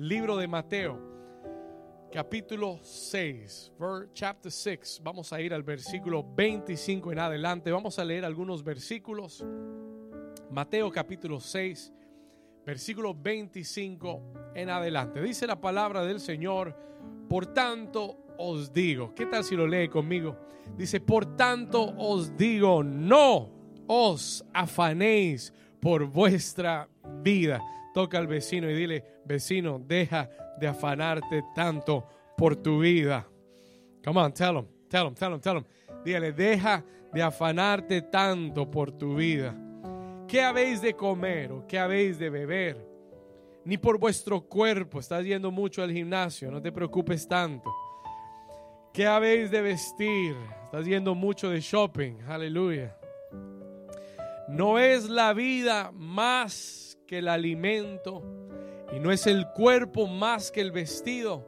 libro de Mateo, capítulo 6, chapter 6. Vamos a ir al versículo 25 en adelante. Vamos a leer algunos versículos. Mateo capítulo 6, versículo 25 en adelante. Dice la palabra del Señor, por tanto os digo, ¿qué tal si lo lee conmigo? Dice, por tanto os digo, no os afanéis por vuestra vida. Toca al vecino y dile, vecino, deja de afanarte tanto por tu vida. Come on, tell him, tell him, tell him, tell him. Dígale, deja de afanarte tanto por tu vida. ¿Qué habéis de comer o qué habéis de beber? Ni por vuestro cuerpo. Estás yendo mucho al gimnasio, no te preocupes tanto. ¿Qué habéis de vestir? Estás yendo mucho de shopping. Aleluya. No es la vida más que el alimento y no es el cuerpo más que el vestido.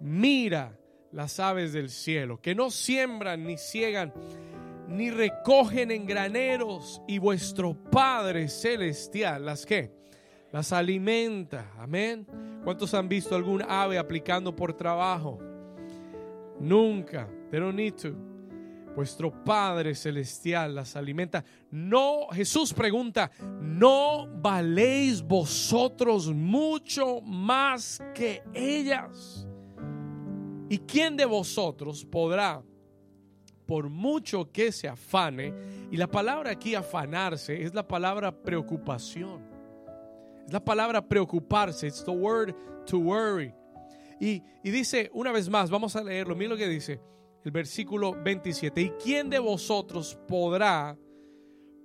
Mira las aves del cielo, que no siembran ni ciegan ni recogen en graneros y vuestro Padre celestial las que las alimenta. Amén. ¿Cuántos han visto algún ave aplicando por trabajo? Nunca. They don't need to. Vuestro Padre celestial las alimenta. No, Jesús pregunta, ¿no valéis vosotros mucho más que ellas? ¿Y quién de vosotros podrá por mucho que se afane, y la palabra aquí afanarse es la palabra preocupación. Es la palabra preocuparse. It's the word to worry. Y, y dice, una vez más, vamos a leerlo. Mira lo que dice el versículo 27. ¿Y quién de vosotros podrá,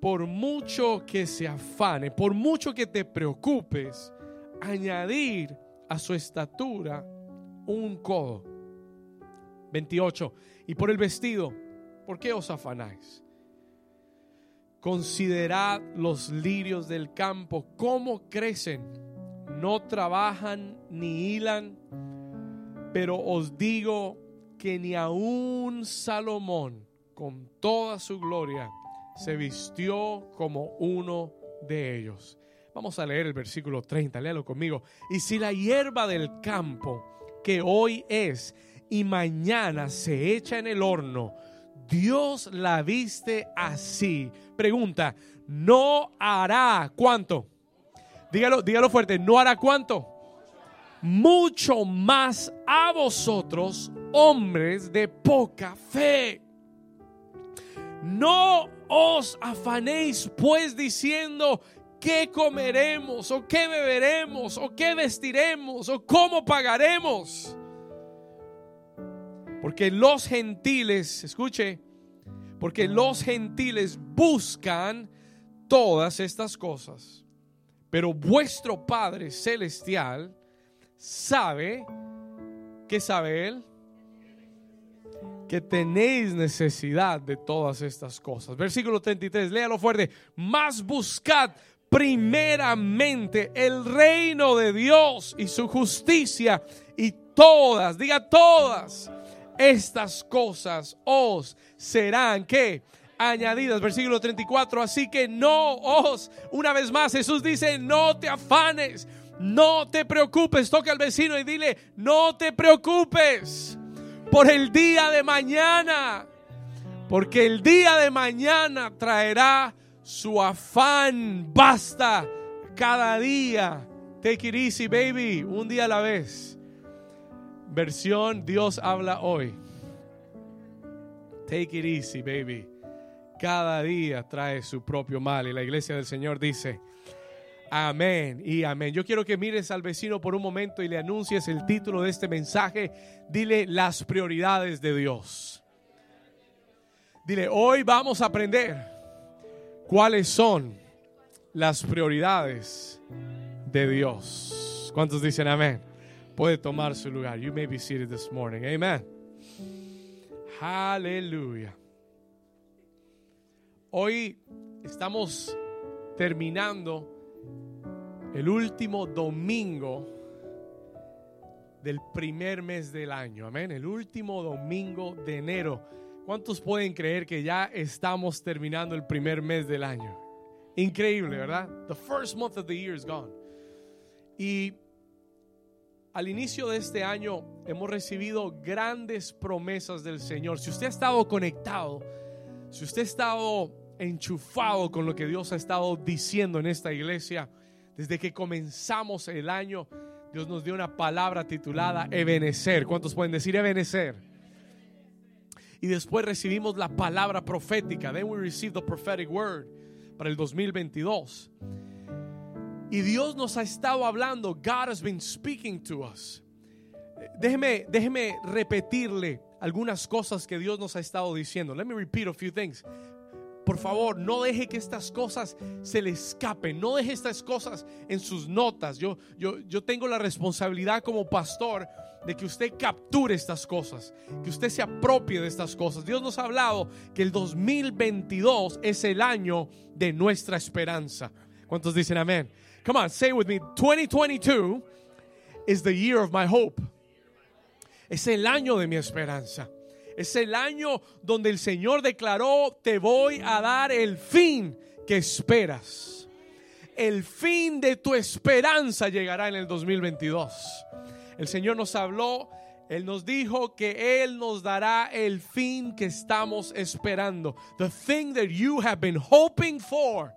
por mucho que se afane, por mucho que te preocupes, añadir a su estatura un codo? 28. Y por el vestido, ¿Por qué os afanáis? Considerad los lirios del campo, cómo crecen. No trabajan ni hilan, pero os digo que ni aun Salomón, con toda su gloria, se vistió como uno de ellos. Vamos a leer el versículo 30, léalo conmigo. Y si la hierba del campo, que hoy es y mañana se echa en el horno, Dios la viste así. Pregunta, ¿no hará cuánto? Dígalo, dígalo fuerte, ¿no hará cuánto? Mucho más a vosotros, hombres de poca fe. No os afanéis pues diciendo, ¿qué comeremos? ¿O qué beberemos? ¿O qué vestiremos? ¿O cómo pagaremos? Porque los gentiles, escuche, porque los gentiles buscan todas estas cosas. Pero vuestro Padre Celestial sabe, ¿qué sabe Él? Que tenéis necesidad de todas estas cosas. Versículo 33, léalo fuerte. Más buscad primeramente el reino de Dios y su justicia y todas, diga todas estas cosas os serán que añadidas. Versículo 34, así que no os, una vez más Jesús dice, no te afanes, no te preocupes, toca al vecino y dile, no te preocupes por el día de mañana, porque el día de mañana traerá su afán, basta cada día. Take it easy, baby, un día a la vez. Versión Dios habla hoy. Take it easy, baby. Cada día trae su propio mal y la iglesia del Señor dice, amén y amén. Yo quiero que mires al vecino por un momento y le anuncies el título de este mensaje. Dile las prioridades de Dios. Dile, hoy vamos a aprender cuáles son las prioridades de Dios. ¿Cuántos dicen amén? puede tomar su lugar. You may be seated this morning. Amen. Aleluya. Hoy estamos terminando el último domingo del primer mes del año. Amén. El último domingo de enero. ¿Cuántos pueden creer que ya estamos terminando el primer mes del año? Increíble, ¿verdad? The first month of the year is gone. Y al inicio de este año hemos recibido grandes promesas del Señor. Si usted ha estado conectado, si usted ha estado enchufado con lo que Dios ha estado diciendo en esta iglesia, desde que comenzamos el año, Dios nos dio una palabra titulada Ebenecer. ¿Cuántos pueden decir Ebenecer? Y después recibimos la palabra profética. Then we received the prophetic word para el 2022. Y Dios nos ha estado hablando. God has been speaking to us. Déjeme, déjeme repetirle algunas cosas que Dios nos ha estado diciendo. Let me repeat a few things. Por favor, no deje que estas cosas se le escapen. No deje estas cosas en sus notas. Yo, yo, yo tengo la responsabilidad como pastor de que usted capture estas cosas, que usted se apropie de estas cosas. Dios nos ha hablado que el 2022 es el año de nuestra esperanza. ¿Cuántos dicen amén? Come on, say with me. 2022 is the year of my hope. Es el año de mi esperanza. Es el año donde el Señor declaró, te voy a dar el fin que esperas. El fin de tu esperanza llegará en el 2022. El Señor nos habló, Él nos dijo que Él nos dará el fin que estamos esperando. The thing that you have been hoping for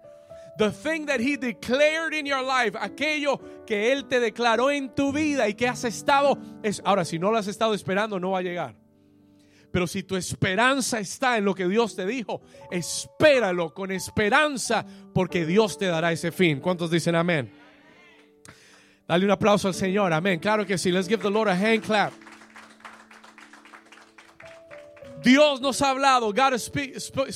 The thing that he declared in your life, aquello que él te declaró en tu vida y que has estado es ahora si no lo has estado esperando no va a llegar. Pero si tu esperanza está en lo que Dios te dijo, espéralo con esperanza porque Dios te dará ese fin. ¿Cuántos dicen amén? Dale un aplauso al Señor, amén. Claro que sí. Let's give the Lord a hand clap. Dios nos ha hablado. God is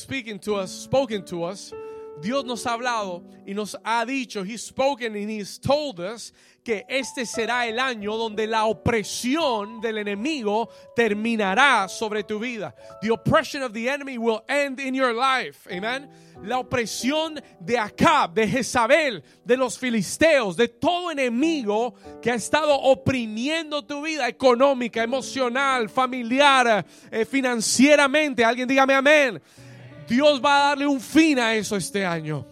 speaking to us, spoken to us. Dios nos ha hablado y nos ha dicho, He's spoken and He's told us que este será el año donde la opresión del enemigo terminará sobre tu vida. The oppression of the enemy will end in your life. Amen. La opresión de Acab, de Jezabel, de los filisteos, de todo enemigo que ha estado oprimiendo tu vida económica, emocional, familiar, eh, financieramente. Alguien dígame amén Dios va a darle un fin a eso este año.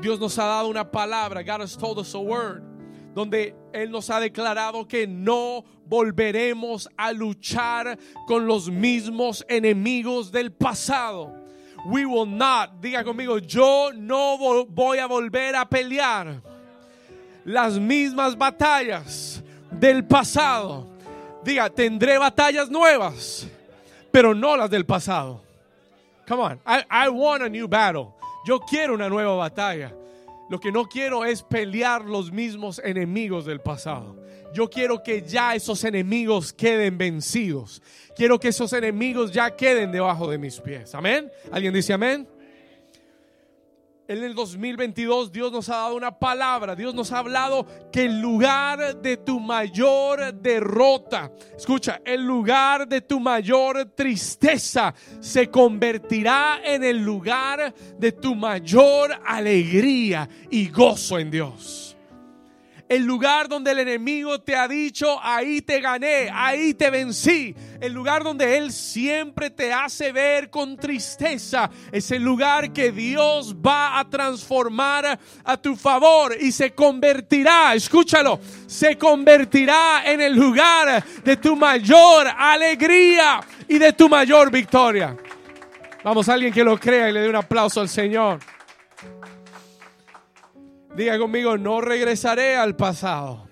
Dios nos ha dado una palabra, God has told us a word, donde Él nos ha declarado que no volveremos a luchar con los mismos enemigos del pasado. We will not, diga conmigo, yo no voy a volver a pelear las mismas batallas del pasado. Diga, tendré batallas nuevas pero no las del pasado. Come on, I, I want a new battle. Yo quiero una nueva batalla. Lo que no quiero es pelear los mismos enemigos del pasado. Yo quiero que ya esos enemigos queden vencidos. Quiero que esos enemigos ya queden debajo de mis pies. Amén. ¿Alguien dice amén? En el 2022 Dios nos ha dado una palabra, Dios nos ha hablado que el lugar de tu mayor derrota, escucha, el lugar de tu mayor tristeza se convertirá en el lugar de tu mayor alegría y gozo en Dios el lugar donde el enemigo te ha dicho, ahí te gané, ahí te vencí, el lugar donde Él siempre te hace ver con tristeza, es el lugar que Dios va a transformar a tu favor y se convertirá, escúchalo, se convertirá en el lugar de tu mayor alegría y de tu mayor victoria. Vamos, alguien que lo crea y le dé un aplauso al Señor. Diga conmigo, no regresaré al pasado.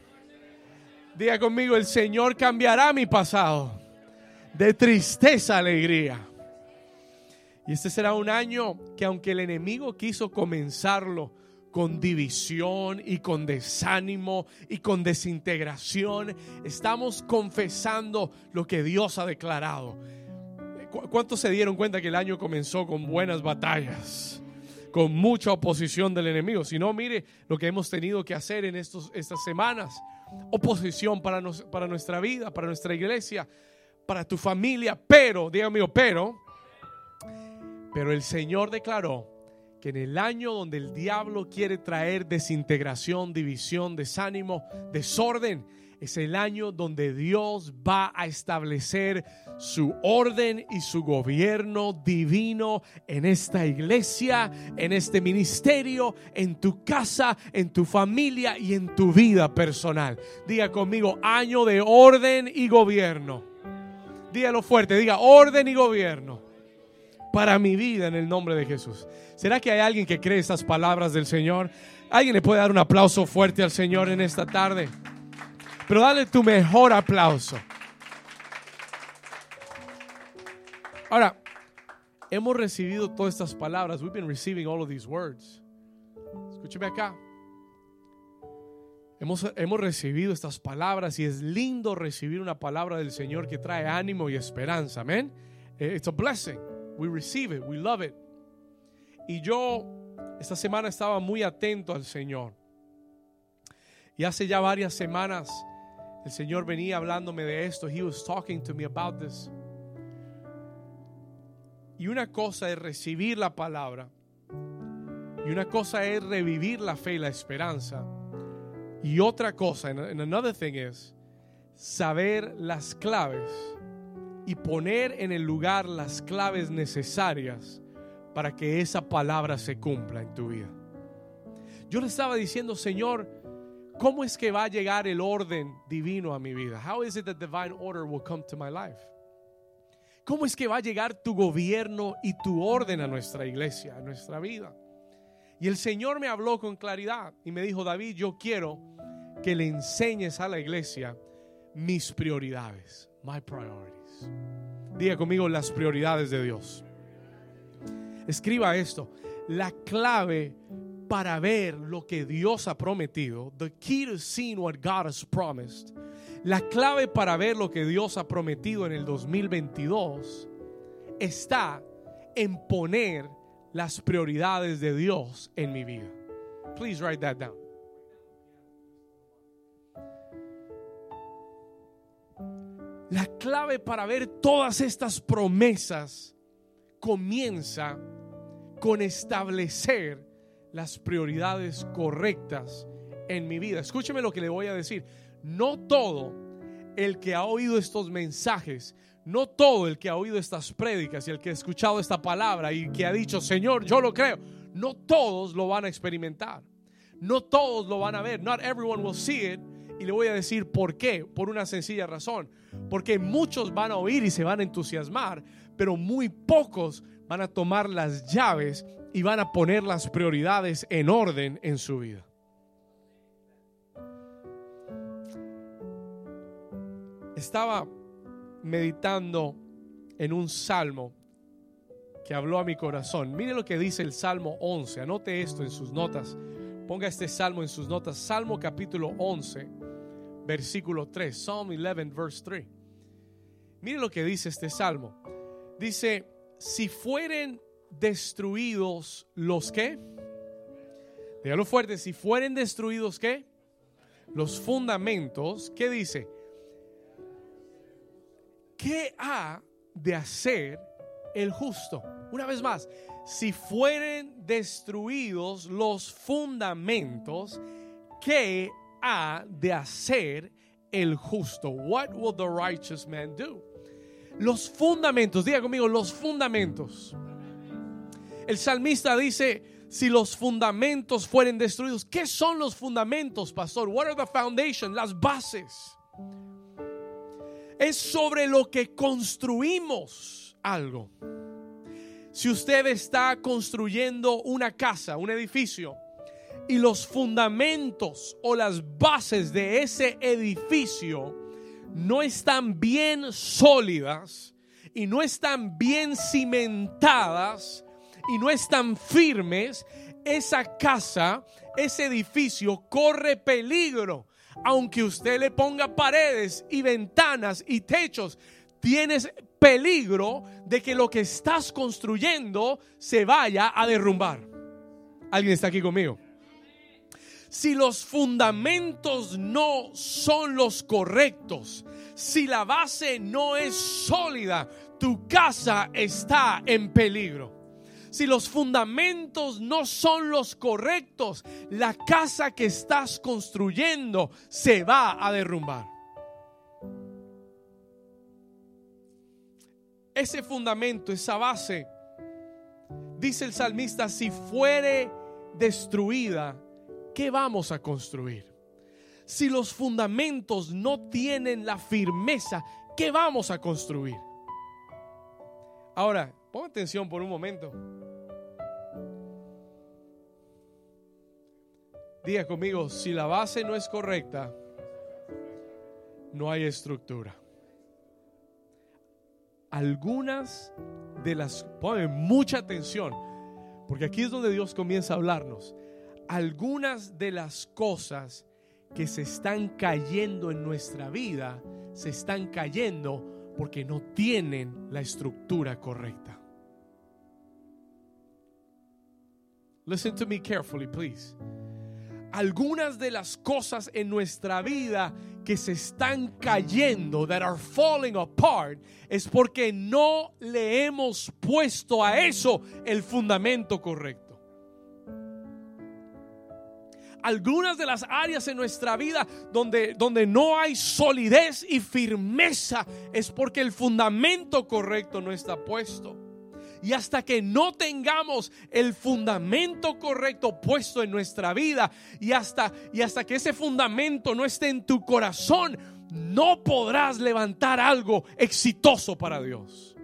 Diga conmigo, el Señor cambiará mi pasado de tristeza a alegría. Y este será un año que aunque el enemigo quiso comenzarlo con división y con desánimo y con desintegración, estamos confesando lo que Dios ha declarado. ¿Cuántos se dieron cuenta que el año comenzó con buenas batallas? Con mucha oposición del enemigo. Si no, mire lo que hemos tenido que hacer en estos, estas semanas. Oposición para, para nuestra vida, para nuestra iglesia, para tu familia. Pero, Dios mío, pero, pero el Señor declaró que en el año donde el diablo quiere traer desintegración, división, desánimo, desorden, es el año donde Dios va a establecer su orden y su gobierno divino en esta iglesia, en este ministerio, en tu casa, en tu familia y en tu vida personal. Diga conmigo, año de orden y gobierno. Dígalo fuerte, diga orden y gobierno para mi vida en el nombre de Jesús. ¿Será que hay alguien que cree esas palabras del Señor? ¿Alguien le puede dar un aplauso fuerte al Señor en esta tarde? Pero dale tu mejor aplauso. Ahora, hemos recibido todas estas palabras. We've been receiving all of these words. Escúcheme acá. Hemos, hemos recibido estas palabras y es lindo recibir una palabra del Señor que trae ánimo y esperanza. Amén. Eh, it's a blessing. We receive it. We love it. Y yo esta semana estaba muy atento al Señor. Y hace ya varias semanas el Señor venía hablándome de esto. He was talking to me about this. Y una cosa es recibir la palabra. Y una cosa es revivir la fe y la esperanza. Y otra cosa, and another thing is saber las claves y poner en el lugar las claves necesarias para que esa palabra se cumpla en tu vida. Yo le estaba diciendo, Señor, ¿Cómo es que va a llegar el orden divino a mi vida? How is it that divine order will come to my life? ¿Cómo es que va a llegar tu gobierno y tu orden a nuestra iglesia, a nuestra vida? Y el Señor me habló con claridad y me dijo, David, yo quiero que le enseñes a la iglesia mis prioridades, my priorities. Diga conmigo las prioridades de Dios. Escriba esto, la clave para ver lo que Dios ha prometido, the key to seeing what God has promised, la clave para ver lo que Dios ha prometido en el 2022 está en poner las prioridades de Dios en mi vida. Please write that down. La clave para ver todas estas promesas comienza con establecer las prioridades correctas en mi vida. Escúcheme lo que le voy a decir. No todo el que ha oído estos mensajes, no todo el que ha oído estas prédicas y el que ha escuchado esta palabra y que ha dicho, Señor, yo lo creo, no todos lo van a experimentar. No todos lo van a ver. Not everyone will see it. Y le voy a decir por qué. Por una sencilla razón. Porque muchos van a oír y se van a entusiasmar, pero muy pocos van a tomar las llaves y van a poner las prioridades en orden en su vida. Estaba meditando en un salmo que habló a mi corazón. Mire lo que dice el Salmo 11. Anote esto en sus notas. Ponga este salmo en sus notas. Salmo capítulo 11, versículo 3. Psalm 11, verse 3. Mire lo que dice este salmo. Dice, si fueren destruidos los que, dígalo fuerte, si fueren destruidos qué, los fundamentos, ¿qué dice? ¿Qué ha de hacer el justo? Una vez más, si fueren destruidos los fundamentos, ¿qué ha de hacer el justo? What will the righteous man do? Los fundamentos, diga conmigo, los fundamentos. El salmista dice, si los fundamentos fueren destruidos, ¿qué son los fundamentos, pastor? What are the foundation? Las bases. Es sobre lo que construimos algo. Si usted está construyendo una casa, un edificio, y los fundamentos o las bases de ese edificio no están bien sólidas y no están bien cimentadas, y no están firmes, esa casa, ese edificio corre peligro. Aunque usted le ponga paredes y ventanas y techos, tienes peligro de que lo que estás construyendo se vaya a derrumbar. ¿Alguien está aquí conmigo? Si los fundamentos no son los correctos, si la base no es sólida, tu casa está en peligro Si los fundamentos no son los correctos, la casa que estás construyendo se va a derrumbar. Ese fundamento, esa base, dice el salmista, si fuere destruida, ¿qué vamos a construir? Si los fundamentos no tienen la firmeza, ¿qué vamos a construir? Ahora, pon atención por un momento. Diga conmigo, si la base no es correcta, no hay estructura. Algunas de las, ponme mucha atención, porque aquí es donde Dios comienza a hablarnos. Algunas de las cosas que se están cayendo en nuestra vida, se están cayendo porque no tienen la estructura correcta. Listen to me carefully, please. Algunas de las cosas en nuestra vida que se están cayendo, that are falling apart, es porque no le hemos puesto a eso el fundamento correcto algunas de las áreas en nuestra vida donde, donde no hay solidez y firmeza es porque el fundamento correcto no está puesto. Y hasta que no tengamos el fundamento correcto puesto en nuestra vida y hasta, y hasta que ese fundamento no esté en tu corazón, no podrás levantar algo exitoso para Dios.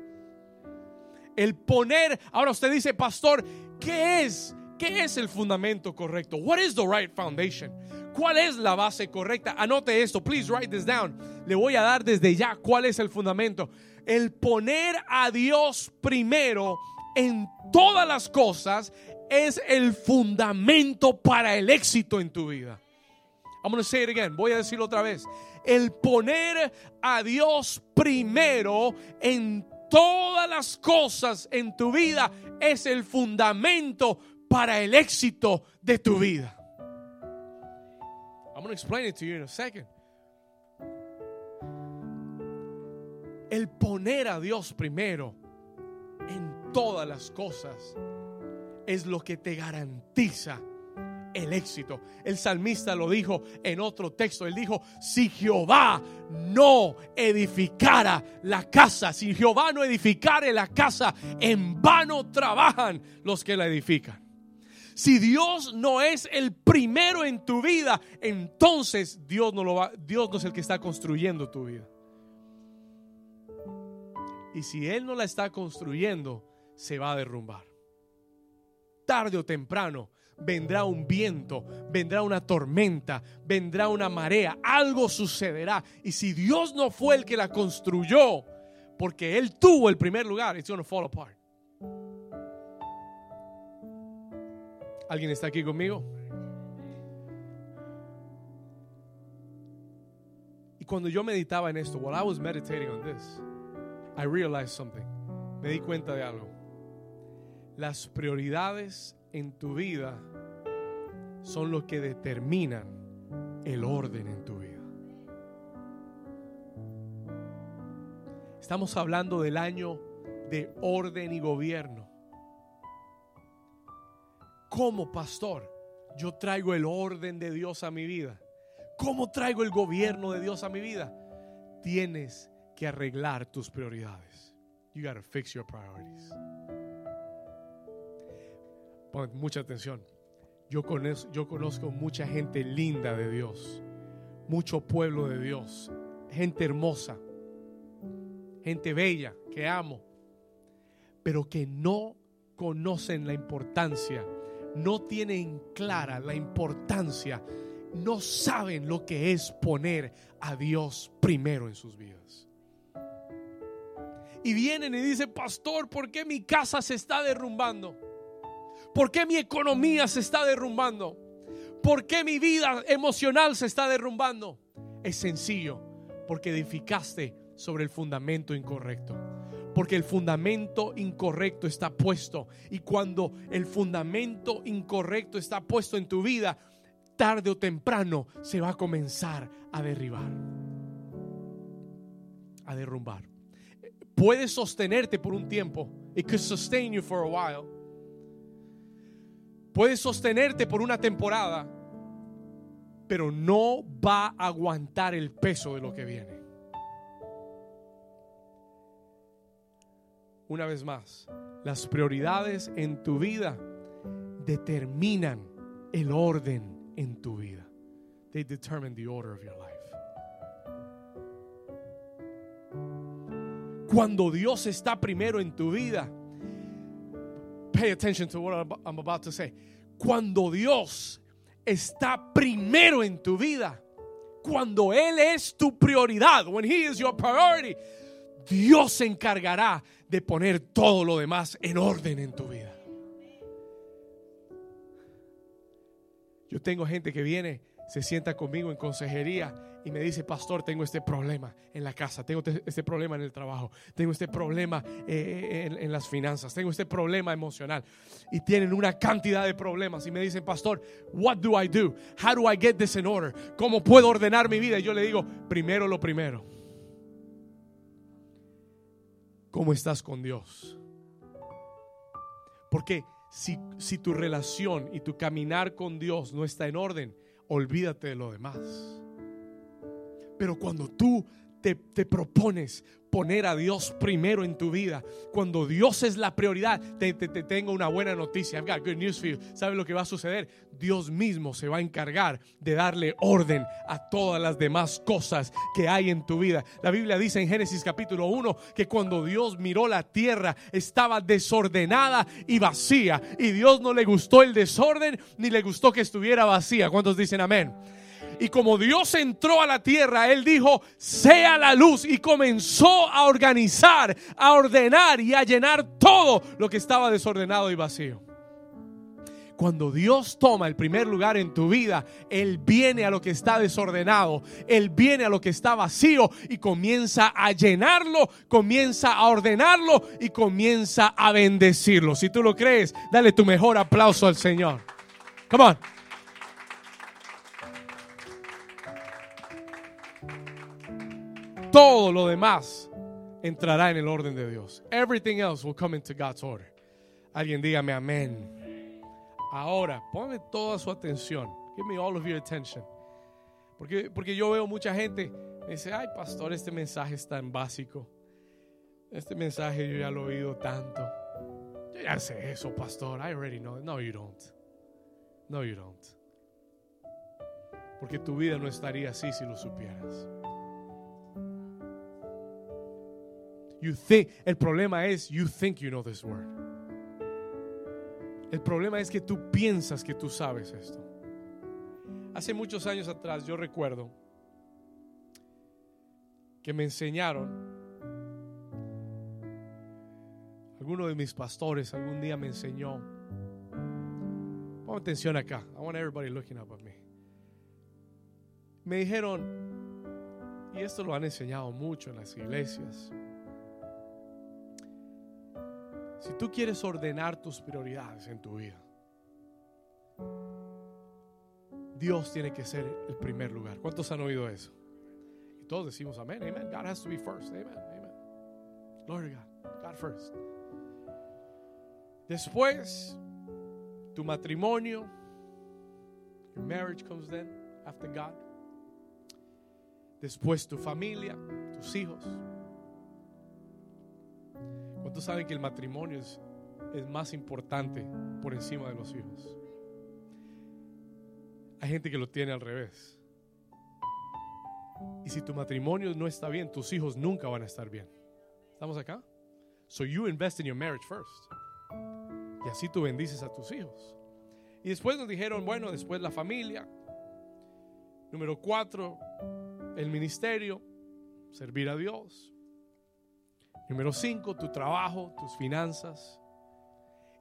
El poner, ahora usted dice, pastor, ¿qué es? ¿Qué es el fundamento correcto? What is the right foundation? ¿Cuál es la base correcta? Anote esto, please write this down. Le voy a dar desde ya cuál es el fundamento. El poner a Dios primero en todas las cosas es el fundamento para el éxito en tu vida. I'm going to say it again. Voy a decirlo otra vez. El poner a Dios primero en todas las cosas en tu vida es el fundamento para el éxito de tu vida. I'm going to explain it to you in a second. El poner a Dios primero en todas las cosas es lo que te garantiza el éxito. El salmista lo dijo en otro texto. Él dijo, si Jehová no edificara la casa, si Jehová no edificare la casa, en vano trabajan los que la edifican. Si Dios no es el primero en tu vida, entonces Dios no, es el que está construyendo tu vida. Y si Él no la está construyendo, se va a derrumbar. Tarde o temprano vendrá un viento, vendrá una tormenta, vendrá una marea, algo sucederá. Y si Dios no fue el que la construyó, porque Él tuvo el primer lugar, it's going to fall apart. ¿Alguien está aquí conmigo? Y cuando yo meditaba en esto, while I was meditating on this, I realized something. Me di cuenta de algo. Las prioridades en tu vida son lo que determinan el orden en tu vida. Estamos hablando del año de orden y gobierno como pastor yo traigo el orden de Dios a mi vida? ¿Cómo traigo el gobierno de Dios a mi vida? Tienes que arreglar tus prioridades. You gotta fix your priorities. Pon mucha atención. Yo conozco, yo conozco mucha gente linda de Dios, mucho pueblo de Dios, gente hermosa, gente bella que amo, pero que no conocen la importancia no tienen clara la importancia, no saben lo que es poner a Dios primero en sus vidas. Y vienen y dicen, pastor, ¿por qué mi casa se está derrumbando? ¿Por qué mi economía se está derrumbando? ¿Por qué mi vida emocional se está derrumbando? Es sencillo, porque edificaste sobre el fundamento incorrecto. Porque el fundamento incorrecto está puesto. Y cuando el fundamento incorrecto está puesto en tu vida, tarde o temprano se va a comenzar a derribar. A derrumbar. Puedes sostenerte por un tiempo. It could sustain you for a while. puede sostenerte por una temporada, pero no va a aguantar el peso de lo que viene. Una vez más, las prioridades en tu vida determinan el orden en tu vida. They determine the order of your life. Cuando Dios está primero en tu vida, pay attention to what I'm about to say. Cuando Dios está primero en tu vida, cuando Él es tu prioridad, when He is your priority, Dios se encargará de poner todo lo demás en orden en tu vida. Yo tengo gente que viene, se sienta conmigo en consejería y me dice, pastor, tengo este problema en la casa, tengo este problema en el trabajo, tengo este problema eh, en, en, las finanzas, tengo este problema emocional. Y tienen una cantidad de problemas y me dicen, pastor, what do I do? How do I get this in order? ¿Cómo puedo ordenar mi vida? Y yo le digo, primero lo primero. ¿Cómo estás con Dios? Porque si, si tu relación y tu caminar con Dios no está en orden, olvídate de lo demás. Pero cuando tú te, te, propones poner a Dios primero en tu vida, cuando Dios es la prioridad, te, te, te, tengo una buena noticia. I've got good news for you. ¿Sabes lo que va a suceder? Dios mismo se va a encargar de darle orden a todas las demás cosas que hay en tu vida. La Biblia dice en Génesis capítulo 1 que cuando Dios miró la tierra estaba desordenada y vacía. Y Dios no le gustó el desorden ni le gustó que estuviera vacía. ¿Cuántos dicen amén? Y como Dios entró a la tierra, Él dijo, sea la luz. Y comenzó a organizar, a ordenar y a llenar todo lo que estaba desordenado y vacío. Cuando Dios toma el primer lugar en tu vida, Él viene a lo que está desordenado, Él viene a lo que está vacío y comienza a llenarlo, comienza a ordenarlo y comienza a bendecirlo. Si tú lo crees, dale tu mejor aplauso al Señor. Come on. Todo lo demás entrará en el orden de Dios. Everything else will come into God's order. Alguien dígame amén. Ahora, ponme toda su atención. Give me all of your attention. Porque, porque yo veo mucha gente me dice, ay pastor, este mensaje es tan básico. Este mensaje yo ya lo he oído tanto. Yo ya sé eso, pastor. I already know. No, you don't. No, you don't. Porque tu vida no estaría así si lo supieras. You think, el problema es, you think you know this word. El problema es que tú piensas que tú sabes esto. Hace muchos años atrás yo recuerdo que me enseñaron, alguno de mis pastores algún día me enseñó, pon atención acá, I want everybody looking up at me. Me dijeron, y esto lo han enseñado mucho en las iglesias, Si tú quieres ordenar tus prioridades en tu vida, Dios tiene que ser el primer lugar. ¿Cuántos han oído eso? Y todos decimos amén, amen. God has to be first. Amen, amen. Glory to God. God first. Después, tu matrimonio. Your marriage comes then after God. Después tu familia, tus hijos. ¿Cuántos saben que el matrimonio es, es más importante por encima de los hijos? Hay gente que lo tiene al revés. Y si tu matrimonio no está bien, tus hijos nunca van a estar bien. ¿Estamos acá? So you invest in your marriage first. Y así tú bendices a tus hijos. Y después nos dijeron, bueno, después la familia. Número cuatro, el ministerio, servir a Dios. Número cinco, tu trabajo, tus finanzas.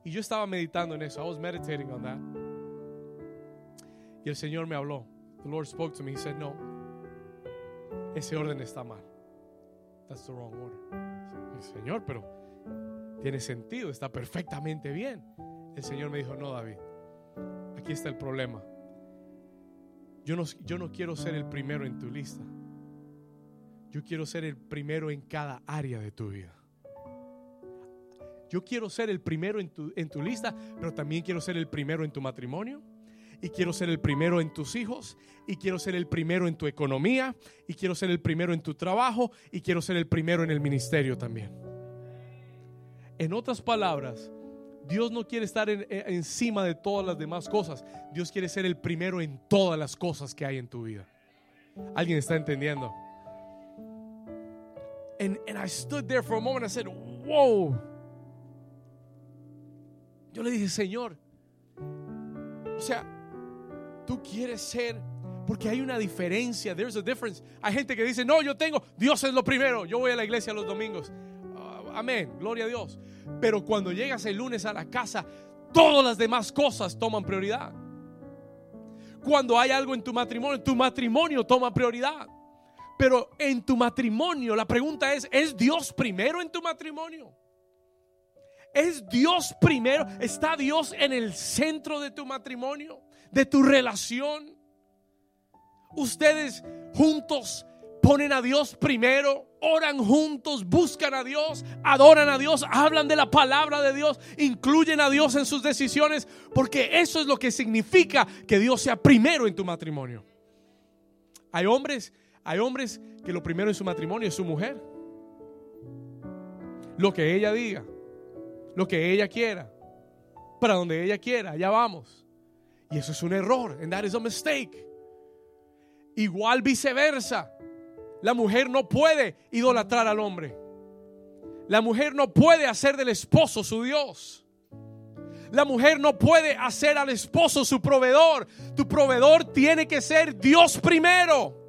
Y yo estaba meditando en eso. I was meditating on that. Y el Señor me habló. The Lord spoke to me. He said, No, ese orden está mal. That's the wrong order. Y, Señor, pero tiene sentido, está perfectamente bien. El Señor me dijo, No, David, aquí está el problema. Yo no, yo no quiero ser el primero en tu lista. Yo quiero ser el primero en cada área de tu vida. yo quiero ser el primero en tu, en tu lista, pero también quiero ser el primero en tu matrimonio. Y quiero ser el primero en tus hijos. Y quiero ser el primero en tu economía. Y quiero ser el primero en tu trabajo. Y quiero ser el primero en el ministerio también. En otras palabras, Dios no quiere estar en- encima de todas las demás cosas. Dios quiere ser el primero en todas las cosas que hay en tu vida. ¿Alguien está entendiendo? And, I stood there for a moment. I said, Whoa. Yo le dije, Señor, o sea, tú quieres ser, porque hay una diferencia. There's a difference. Hay gente que dice, no, yo tengo, Dios es lo primero. Yo voy a la iglesia los domingos. Ah, amén, gloria a Dios. Pero cuando llegas el lunes a la casa, todas las demás cosas toman prioridad. Cuando hay algo en tu matrimonio, tu matrimonio toma prioridad. Pero en tu matrimonio, la pregunta es, ¿es Dios primero en tu matrimonio? ¿Es Dios primero? ¿Está Dios en el centro de tu matrimonio? ¿De tu relación? Ustedes juntos ponen a Dios primero, oran juntos, buscan a Dios, adoran a Dios, hablan de la palabra de Dios, incluyen a Dios en sus decisiones, porque eso es lo que significa que Dios sea primero en tu matrimonio. Hay hombres, hay hombres que lo primero en su matrimonio es su mujer. Lo que ella diga, lo que ella quiera, para donde ella quiera, allá vamos. Y eso es un error, and that is a mistake. Igual viceversa. La mujer no puede idolatrar al hombre. La mujer no puede hacer del esposo su Dios. La mujer no puede hacer al esposo su proveedor. Tu proveedor tiene que ser Dios primero.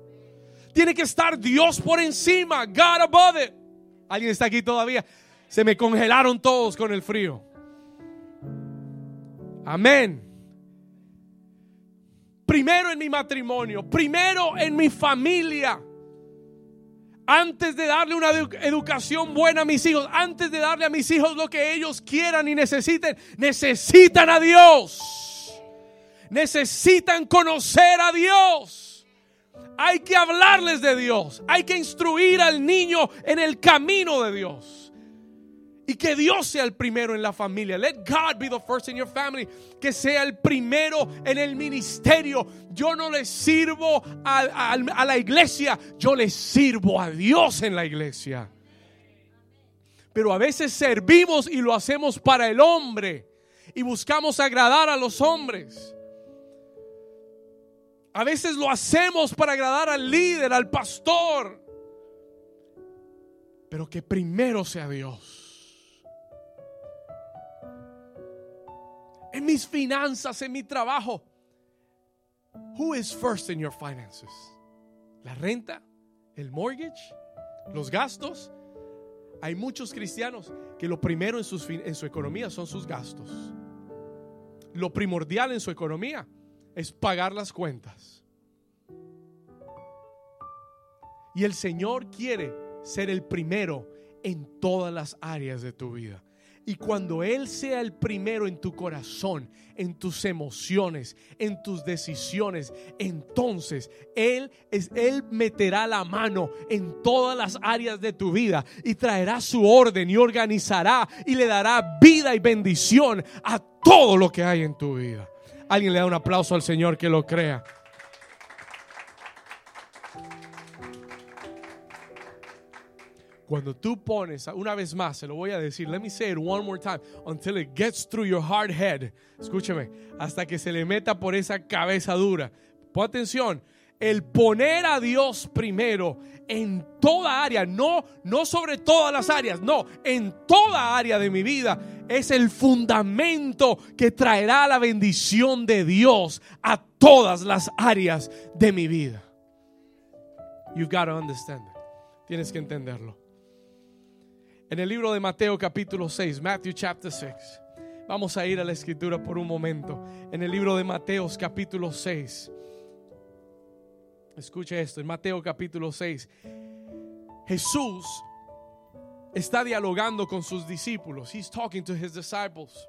Tiene que estar Dios por encima. God above it. ¿Alguien está aquí todavía? Se me congelaron todos con el frío. Amén. Primero en mi matrimonio, primero en mi familia. Antes de darle una edu- educación buena a mis hijos, antes de darle a mis hijos lo que ellos quieran y necesiten, necesitan a Dios. Necesitan conocer a Dios. Hay que hablarles de Dios. Hay que instruir al niño en el camino de Dios. Y que Dios sea el primero en la familia. Let God be the first in your family. Que sea el primero en el ministerio. Yo no le sirvo a, la iglesia. Yo le sirvo a Dios en la iglesia. Pero a veces servimos y lo hacemos para el hombre. Y buscamos agradar a los hombres. A veces lo hacemos para agradar al líder, al pastor. Pero que primero sea Dios. En mis finanzas, en mi trabajo. Who is first in your finances? ¿La renta? ¿El mortgage? ¿Los gastos? Hay muchos cristianos que lo primero en, en su economía son sus gastos. Lo primordial en su economía es pagar las cuentas. Y el Señor quiere ser el primero en todas las áreas de tu vida. Y cuando Él sea el primero en tu corazón, en tus emociones, en tus decisiones, entonces Él, es, Él meterá la mano en todas las áreas de tu vida y traerá su orden y organizará y le dará vida y bendición a todo lo que hay en tu vida. Alguien le da un aplauso al Señor que lo crea. Cuando tú pones, una vez más, se lo voy a decir, let me say it one more time, until it gets through your hard head. Escúcheme, hasta que se le meta por esa cabeza dura. Pon atención, el poner a Dios primero en toda área, no, no sobre todas las áreas, no, en toda área de mi vida, es el fundamento que traerá la bendición de Dios a todas las áreas de mi vida. You've got to understand. Tienes que entenderlo. En el libro de Mateo capítulo 6, Matthew chapter 6. Vamos a ir a la escritura por un momento. En el libro de Mateo capítulo 6. Escuche esto, en Mateo capítulo 6. Jesús está dialogando con sus discípulos. He's talking to his disciples.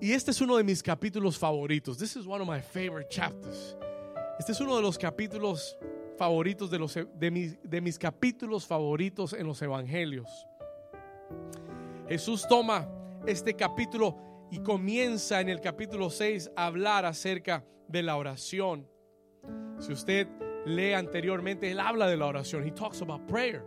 Y este es uno de mis capítulos favoritos. This is one of my favorite chapters. Este es uno de los capítulos favoritos de, los, de, mis, de mis capítulos favoritos en los evangelios. Jesús toma este capítulo y comienza en el capítulo 6 a hablar acerca de la oración. Si usted lee anteriormente, él habla de la oración. He talks about prayer.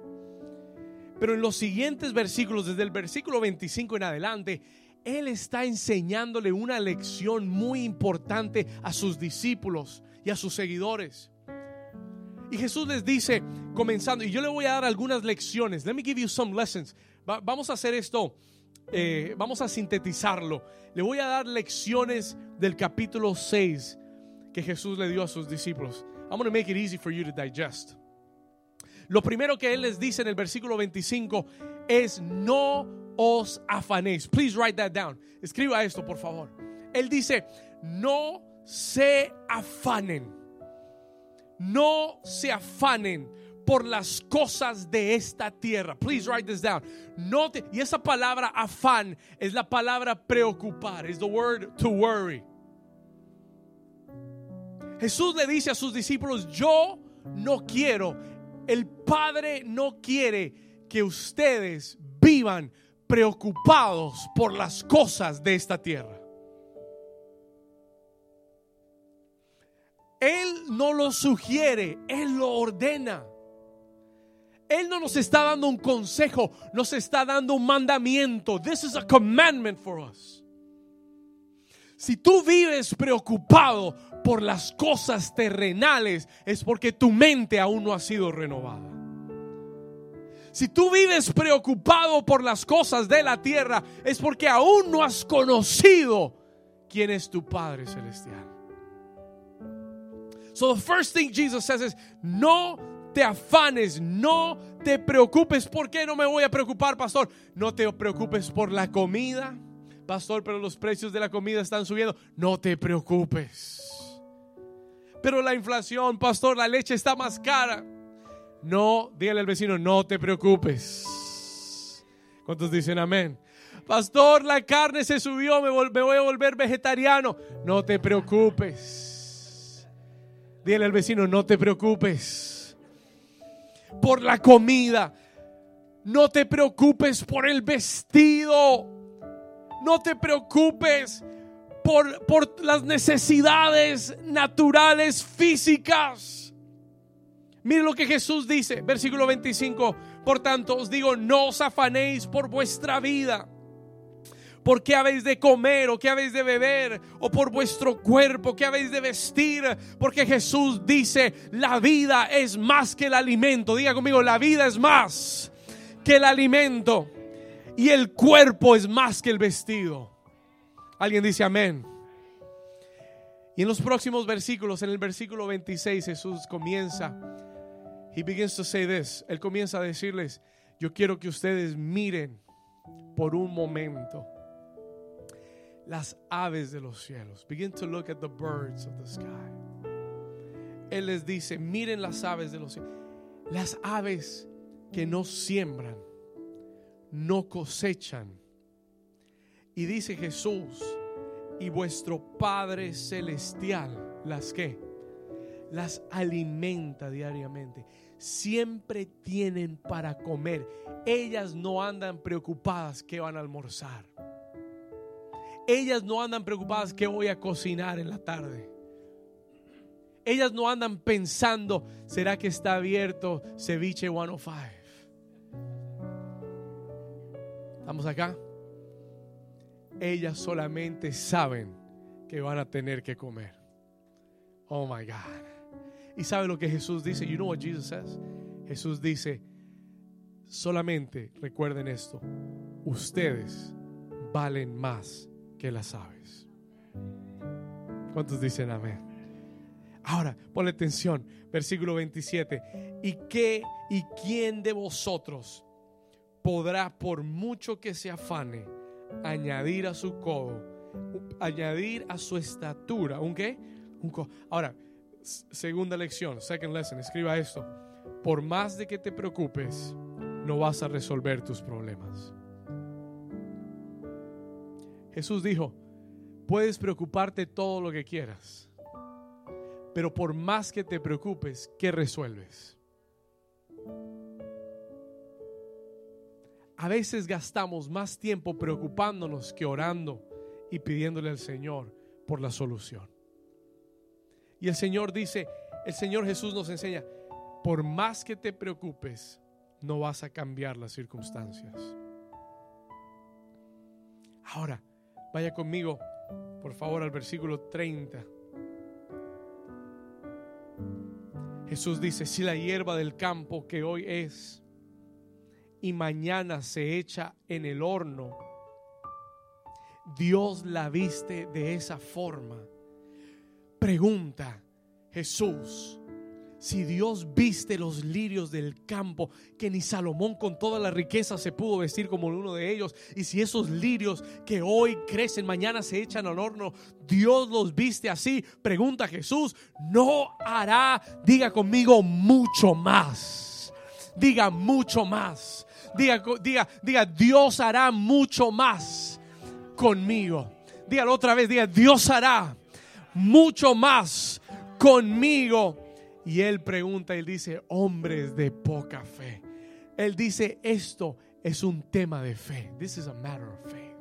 Pero en los siguientes versículos, desde el versículo 25 en adelante, él está enseñándole una lección muy importante a sus discípulos y a sus seguidores. Y Jesús les dice, comenzando, y yo le voy a dar algunas lecciones. Let me give you some lessons. vamos a hacer esto, eh, vamos a sintetizarlo. Le voy a dar lecciones del capítulo 6 que Jesús le dio a sus discípulos. I'm going to make it easy for you to digest. Lo primero que él les dice en el versículo 25 es no os afanéis. Please write that down. Escriba esto, por favor. Él dice, no se afanen. No se afanen por las cosas de esta tierra. Please write this down. No y esa palabra afán es la palabra preocupar. Es the word to worry. Jesús le dice a sus discípulos, yo no quiero, el Padre no quiere que ustedes vivan preocupados por las cosas de esta tierra. Él no lo sugiere, Él lo ordena. Él no nos está dando un consejo, nos está dando un mandamiento. This is a commandment for us. Si tú vives preocupado por las cosas terrenales, es porque tu mente aún no ha sido renovada. Si tú vives preocupado por las cosas de la tierra, es porque aún no has conocido quién es tu Padre Celestial. So the first thing Jesus says is, no te afanes, no te preocupes. ¿Por qué no me voy a preocupar, pastor? No te preocupes por la comida, pastor, pero los precios de la comida están subiendo. No te preocupes. Pero la inflación, pastor, la leche está más cara. No, dígale al vecino, no te preocupes. ¿Cuántos dicen amén? Pastor, la carne se subió, me, voy a volver vegetariano. No te preocupes. Dígale al vecino, no te preocupes por la comida. No te preocupes por el vestido. No te preocupes por, por las necesidades naturales físicas. Mire lo que Jesús dice, versículo 25. Por tanto, os digo, no os afanéis por vuestra vida por qué habéis de comer o qué habéis de beber, o por vuestro cuerpo, qué habéis de vestir, porque Jesús dice, la vida es más que el alimento. Diga conmigo, la vida es más que el alimento y el cuerpo es más que el vestido. Alguien dice amén. Y en los próximos versículos, en el versículo 26, Jesús comienza, he begins to say this, él comienza a decirles, yo quiero que ustedes miren por un momento las aves de los cielos. Begin to look at the birds of the sky. Él les dice, miren las aves de los cielos. Las aves que no siembran, no cosechan. Y dice Jesús, y vuestro Padre Celestial, las que las alimenta diariamente. Siempre tienen para comer. Ellas no andan preocupadas que van a almorzar. Ellas no andan preocupadas que voy a cocinar en la tarde. Ellas no andan pensando, ¿será que está abierto ceviche 105? ¿Estamos acá? Ellas solamente saben que van a tener que comer. Oh my God. ¿Y sabe lo que Jesús dice? You know what Jesus says? Jesús dice, solamente recuerden esto, ustedes valen más que las aves. ¿Cuántos dicen amén? Ahora, ponle atención, versículo 27. ¿Y qué y quién de vosotros podrá, por mucho que se afane, añadir a su codo, añadir a su estatura, ¿un qué? Un Ahora, segunda lección, second lesson, escriba esto. Por más de que te preocupes, no vas a resolver tus problemas. Jesús dijo, puedes preocuparte todo lo que quieras, pero por más que te preocupes, ¿qué resuelves? A veces gastamos más tiempo preocupándonos que orando y pidiéndole al Señor por la solución. Y el Señor dice, el Señor Jesús nos enseña, por más que te preocupes, no vas a cambiar las circunstancias. Ahora, vaya conmigo, por favor, al versículo 30. Jesús dice, si la hierba del campo que hoy es y mañana se echa en el horno, Dios la viste de esa forma. Pregunta Jesús, si Dios viste los lirios del campo, que ni Salomón con toda la riqueza se pudo vestir como uno de ellos, y si esos lirios que hoy crecen, mañana se echan al horno, Dios los viste así, pregunta Jesús, no hará, diga conmigo, mucho más. Diga mucho más. Diga, diga, diga, Dios hará mucho más conmigo. Dígalo otra vez, diga, Dios hará mucho más conmigo y él pregunta, él dice, hombres de poca fe. Él dice, esto es un tema de fe. This is a matter of faith.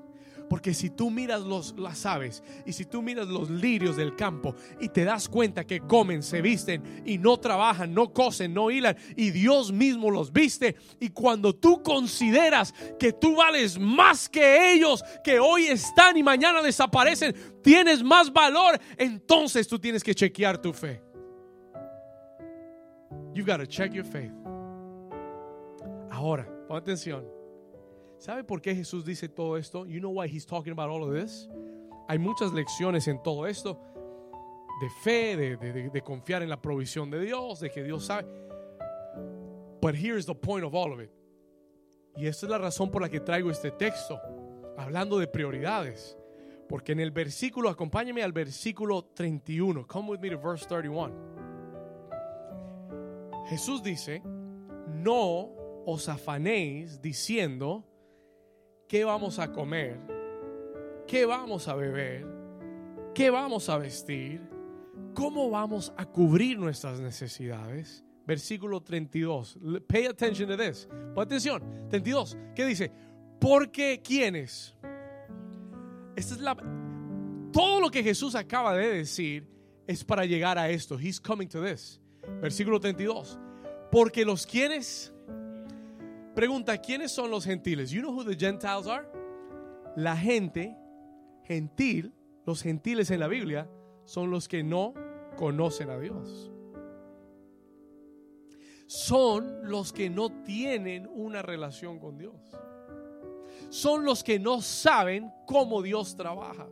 Porque si tú miras los, las aves y si tú miras los lirios del campo y te das cuenta que comen, se visten y no trabajan, no cosen, no hilan y Dios mismo los viste y cuando tú consideras que tú vales más que ellos, que hoy están y mañana desaparecen, tienes más valor, entonces tú tienes que chequear tu fe. You've got to check your faith. Ahora, pon atención. ¿Sabe por qué Jesús dice todo esto? You know why he's talking about all of this? Hay muchas lecciones en todo esto de fe, de, de, de confiar en la provisión de Dios, de que Dios sabe. But here's the point of all of it. Y esta es la razón por la que traigo este texto, hablando de prioridades. Porque en el versículo, acompáñame al versículo 31. Come with me to verse 31. Jesús dice, no os afanéis diciendo, ¿qué vamos a comer? ¿Qué vamos a beber? ¿Qué vamos a vestir? ¿Cómo vamos a cubrir nuestras necesidades? Versículo 32. Pay attention to this. Pon atención. 32. ¿Qué dice? Porque quienes. Esta es la. Todo lo que Jesús acaba de decir es para llegar a esto. He's coming to this. Versículo 32. Porque los quienes, pregunta, ¿quiénes son los gentiles? You know who the Gentiles are? La gente gentil, los gentiles en la Biblia, son los que no conocen a Dios. Son los que no tienen una relación con Dios. Son los que no saben cómo Dios trabaja.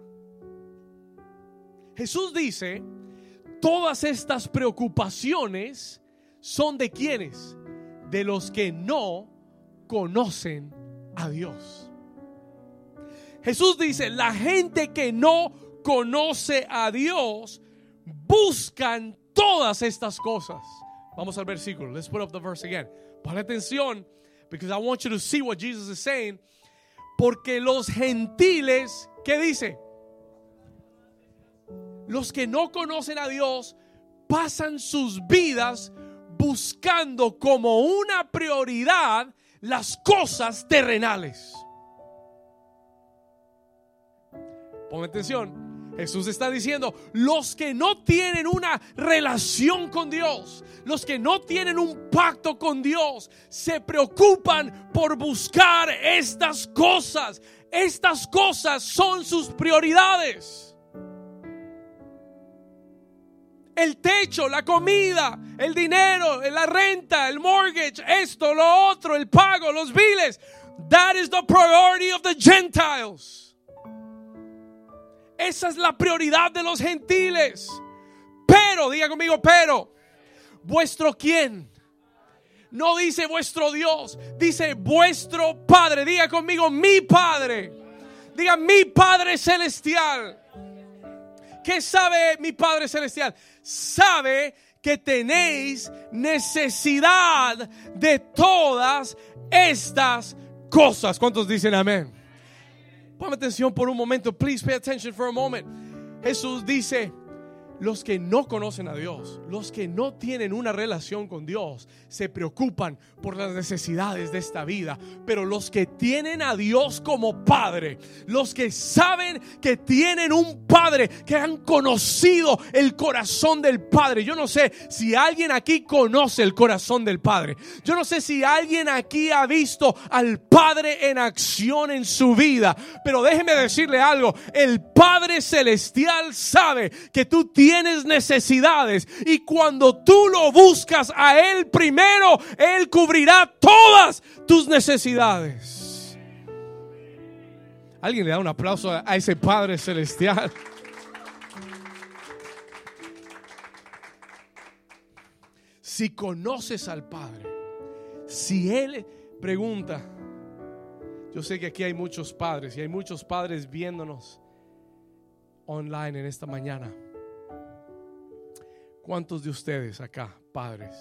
Jesús dice, todas estas preocupaciones son de quienes? De los que no conocen a Dios. Jesús dice, la gente que no conoce a Dios buscan todas estas cosas. Vamos al versículo. Let's put up the verse again. Pon atención, because I want you to see what Jesus is saying. Porque los gentiles, ¿qué dice? Los que no conocen a Dios pasan sus vidas buscando como una prioridad las cosas terrenales. Pon atención. Jesús está diciendo, los que no tienen una relación con Dios, los que no tienen un pacto con Dios, se preocupan por buscar estas cosas. Estas cosas son sus prioridades. El techo, la comida, el dinero, la renta, el mortgage, esto, lo otro, el pago, los biles. That is the priority of the Gentiles. Esa es la prioridad de los gentiles. Pero, diga conmigo, pero, vuestro quién. No dice vuestro Dios, dice vuestro Padre. Diga conmigo, mi Padre. Diga mi Padre Celestial. ¿Qué sabe mi Padre Celestial? Sabe que tenéis necesidad de todas estas cosas. ¿Cuántos dicen amén? Ponme atención por un momento. Please pay attention for a moment. Jesús dice, los que no conocen a Dios, los que no tienen una relación con Dios, se preocupan por las necesidades de esta vida. Pero los que tienen a Dios como Padre, los que saben que tienen un Padre, que han conocido el corazón del Padre. Yo no sé si alguien aquí conoce el corazón del Padre. Yo no sé si alguien aquí ha visto al Padre en acción en su vida. Pero déjeme decirle algo, el Padre Celestial sabe que tú tienes tienes necesidades y cuando tú lo buscas a Él primero, Él cubrirá todas tus necesidades. Alguien le da un aplauso a ese Padre Celestial. Si conoces al Padre, si Él pregunta, yo sé que aquí hay muchos padres y hay muchos padres viéndonos online en esta mañana. ¿Cuántos de ustedes acá, padres,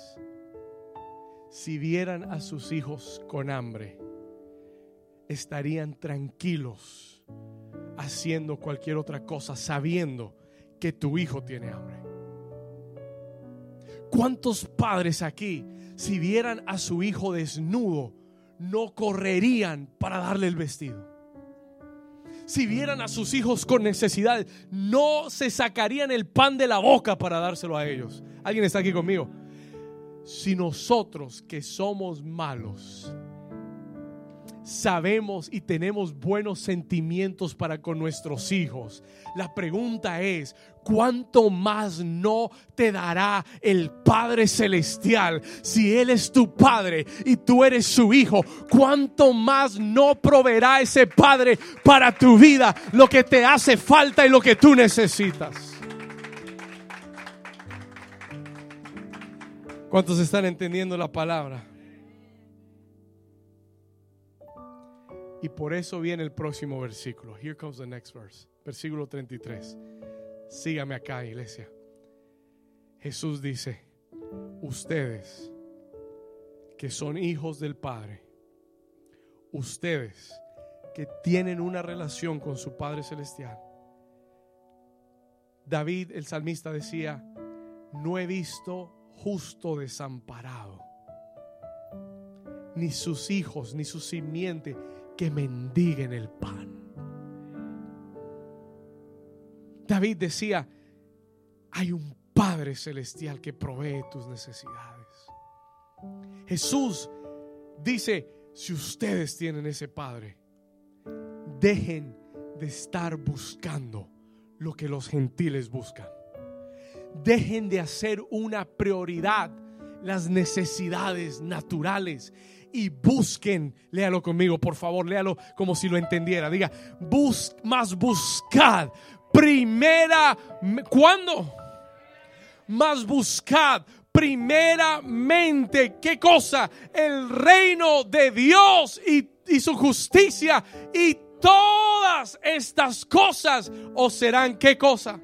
si vieran a sus hijos con hambre, estarían tranquilos haciendo cualquier otra cosa sabiendo que tu hijo tiene hambre? ¿Cuántos padres aquí, si vieran a su hijo desnudo, no correrían para darle el vestido? Si vieran a sus hijos con necesidad, no se sacarían el pan de la boca para dárselo a ellos. ¿Alguien está aquí conmigo? Si nosotros que somos malos, sabemos y tenemos buenos sentimientos para con nuestros hijos. La pregunta es, ¿cuánto más no te dará el Padre Celestial si Él es tu Padre y tú eres su Hijo? ¿Cuánto más no proveerá ese Padre para tu vida lo que te hace falta y lo que tú necesitas? ¿Cuántos están entendiendo la palabra? Y por eso viene el próximo versículo. Here comes the next verse. Versículo 33. Sígame acá, iglesia. Jesús dice, ustedes que son hijos del Padre, ustedes que tienen una relación con su Padre Celestial. David, el salmista, decía, no he visto justo desamparado, ni sus hijos, ni su simiente que mendiguen el pan. David decía, hay un Padre Celestial que provee tus necesidades. Jesús dice, si ustedes tienen ese Padre, dejen de estar buscando lo que los gentiles buscan. Dejen de hacer una prioridad las necesidades naturales y busquen, léalo conmigo, por favor, léalo como si lo entendiera. Diga, bus, más buscad. Primera, ¿cuándo? Más buscad primeramente, ¿qué cosa? El reino de Dios y, y su justicia y todas estas cosas os serán, ¿qué cosa?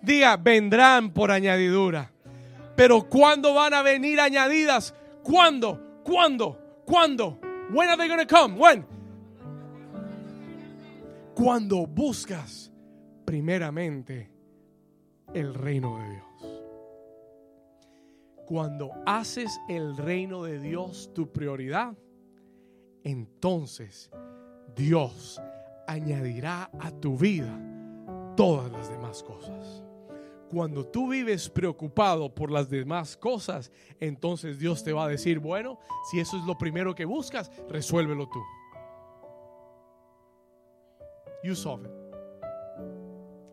Diga, vendrán por añadidura. Pero ¿cuándo van a venir añadidas? ¿Cuándo? ¿Cuándo? ¿Cuándo? When are they going to come? When? Cuando buscas primeramente el reino de Dios. Cuando haces el reino de Dios tu prioridad, entonces Dios añadirá a tu vida todas las demás cosas. Cuando tú vives preocupado por las demás cosas, entonces Dios te va a decir, bueno, si eso es lo primero que buscas, resuélvelo tú. You solve it.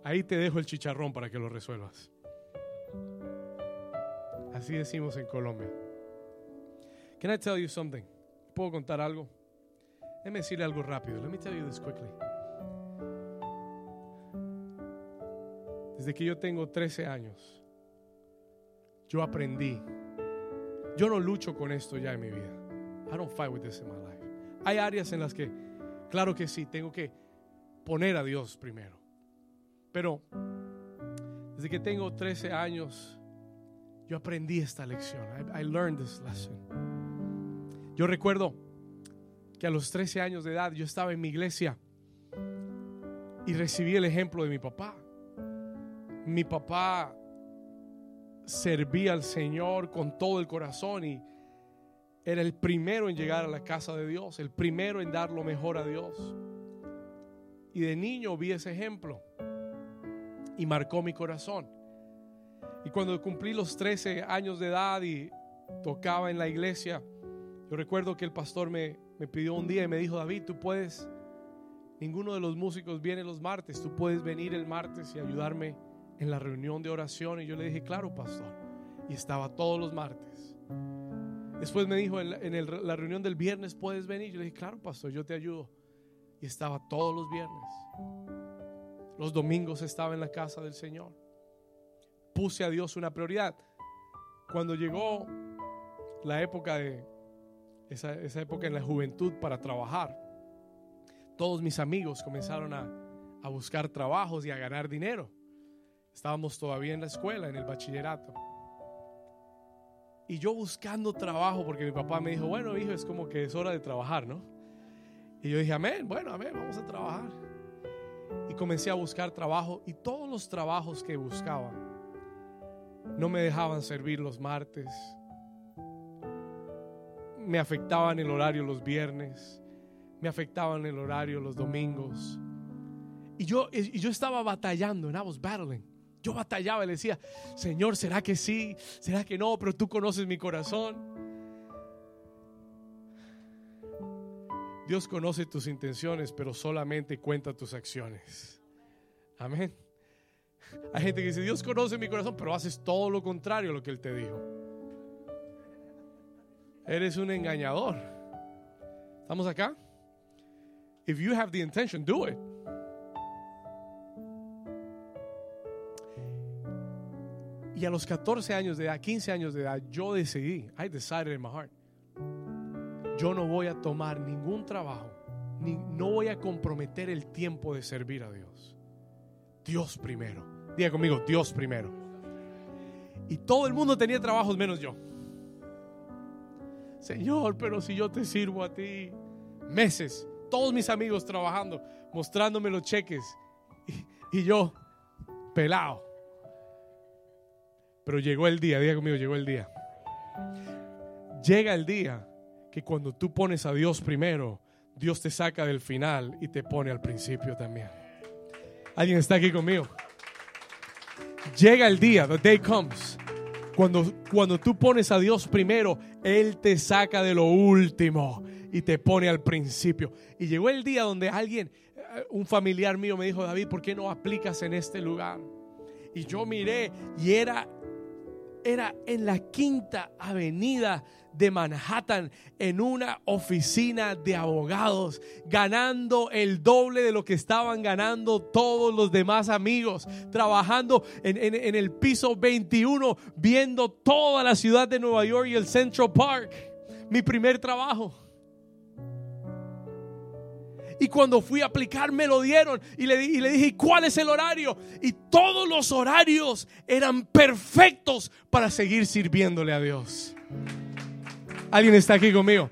Ahí te dejo el chicharrón para que lo resuelvas. Así decimos en Colombia. Can I tell you something? ¿Puedo contar algo? Déjame decirle algo rápido. Let me tell you this quickly. Desde que yo tengo 13 años, yo aprendí. Yo no lucho con esto ya en mi vida. I don't fight with this in my life. Hay áreas en las que, claro que sí, tengo que poner a Dios primero. Pero desde que tengo 13 años, yo aprendí esta lección. I, I learned this lesson. Yo recuerdo que a los 13 años de edad yo estaba en mi iglesia y recibí el ejemplo de mi papá mi papá servía al Señor con todo el corazón y era el primero en llegar a la casa de Dios, el primero en dar lo mejor a Dios. Y de niño vi ese ejemplo y marcó mi corazón. Y cuando cumplí los 13 años de edad y tocaba en la iglesia, yo recuerdo que el pastor me, me pidió un día y me dijo, David, tú puedes, ninguno de los músicos viene los martes, tú puedes venir el martes y ayudarme en la reunión de oración. Y yo le dije, claro, pastor. Y estaba todos los martes. Después me dijo, en, la, reunión del viernes puedes venir. Yo le dije, claro, pastor, yo te ayudo. Y estaba todos los viernes. Los domingos estaba en la casa del Señor. Puse a Dios una prioridad. Cuando llegó la época de esa, esa época en la juventud para trabajar, todos mis amigos comenzaron a, a buscar trabajos y a ganar dinero. Estábamos todavía en la escuela, en el bachillerato. Y yo buscando trabajo, porque mi papá me dijo, bueno, hijo, es como que es hora de trabajar, ¿no? Y yo dije, amén, bueno, amén, vamos a trabajar. Y comencé a buscar trabajo y todos los trabajos que buscaba no me dejaban servir los martes. Me afectaban el horario los viernes, me afectaban el horario los domingos. Y yo, y yo estaba batallando, and I was battling. Yo batallaba y le decía, Señor, ¿será que sí? ¿Será que no? Pero tú conoces mi corazón. Dios conoce tus intenciones, pero solamente cuenta tus acciones. Amén. Hay gente que dice, Dios conoce mi corazón, pero haces todo lo contrario a lo que Él te dijo. Eres un engañador. ¿Estamos acá? If you have the intention, do it. A los 14 años de edad, 15 años de edad, yo decidí, I decided in my heart, yo no voy a tomar ningún trabajo, ni, no voy a comprometer el tiempo de servir a Dios. Dios primero. Diga conmigo, Dios primero. Y todo el mundo tenía trabajos menos yo. Señor, pero si yo te sirvo a ti meses, todos mis amigos trabajando, mostrándome los cheques y, y yo pelado. Pero llegó el día, diga conmigo, llegó el día. Llega el día que cuando tú pones a Dios primero, Dios te saca del final y te pone al principio también. ¿Alguien está aquí conmigo? Llega el día, the day comes. Cuando, cuando tú pones a Dios primero, Él te saca de lo último y te pone al principio. Y llegó el día donde alguien, eh, un familiar mío me dijo, David, ¿por qué no aplicas en este lugar? Y yo miré y era era en la quinta avenida de Manhattan en una oficina de abogados, ganando el doble de lo que estaban ganando todos los demás amigos, trabajando en, en, el piso 21, viendo toda la ciudad de Nueva York y el Central Park. Mi primer trabajo. Y cuando fui a aplicar me lo dieron y le, y le dije, ¿cuál es el horario? Y todos los horarios eran perfectos para seguir sirviéndole a Dios. ¿Alguien está aquí conmigo?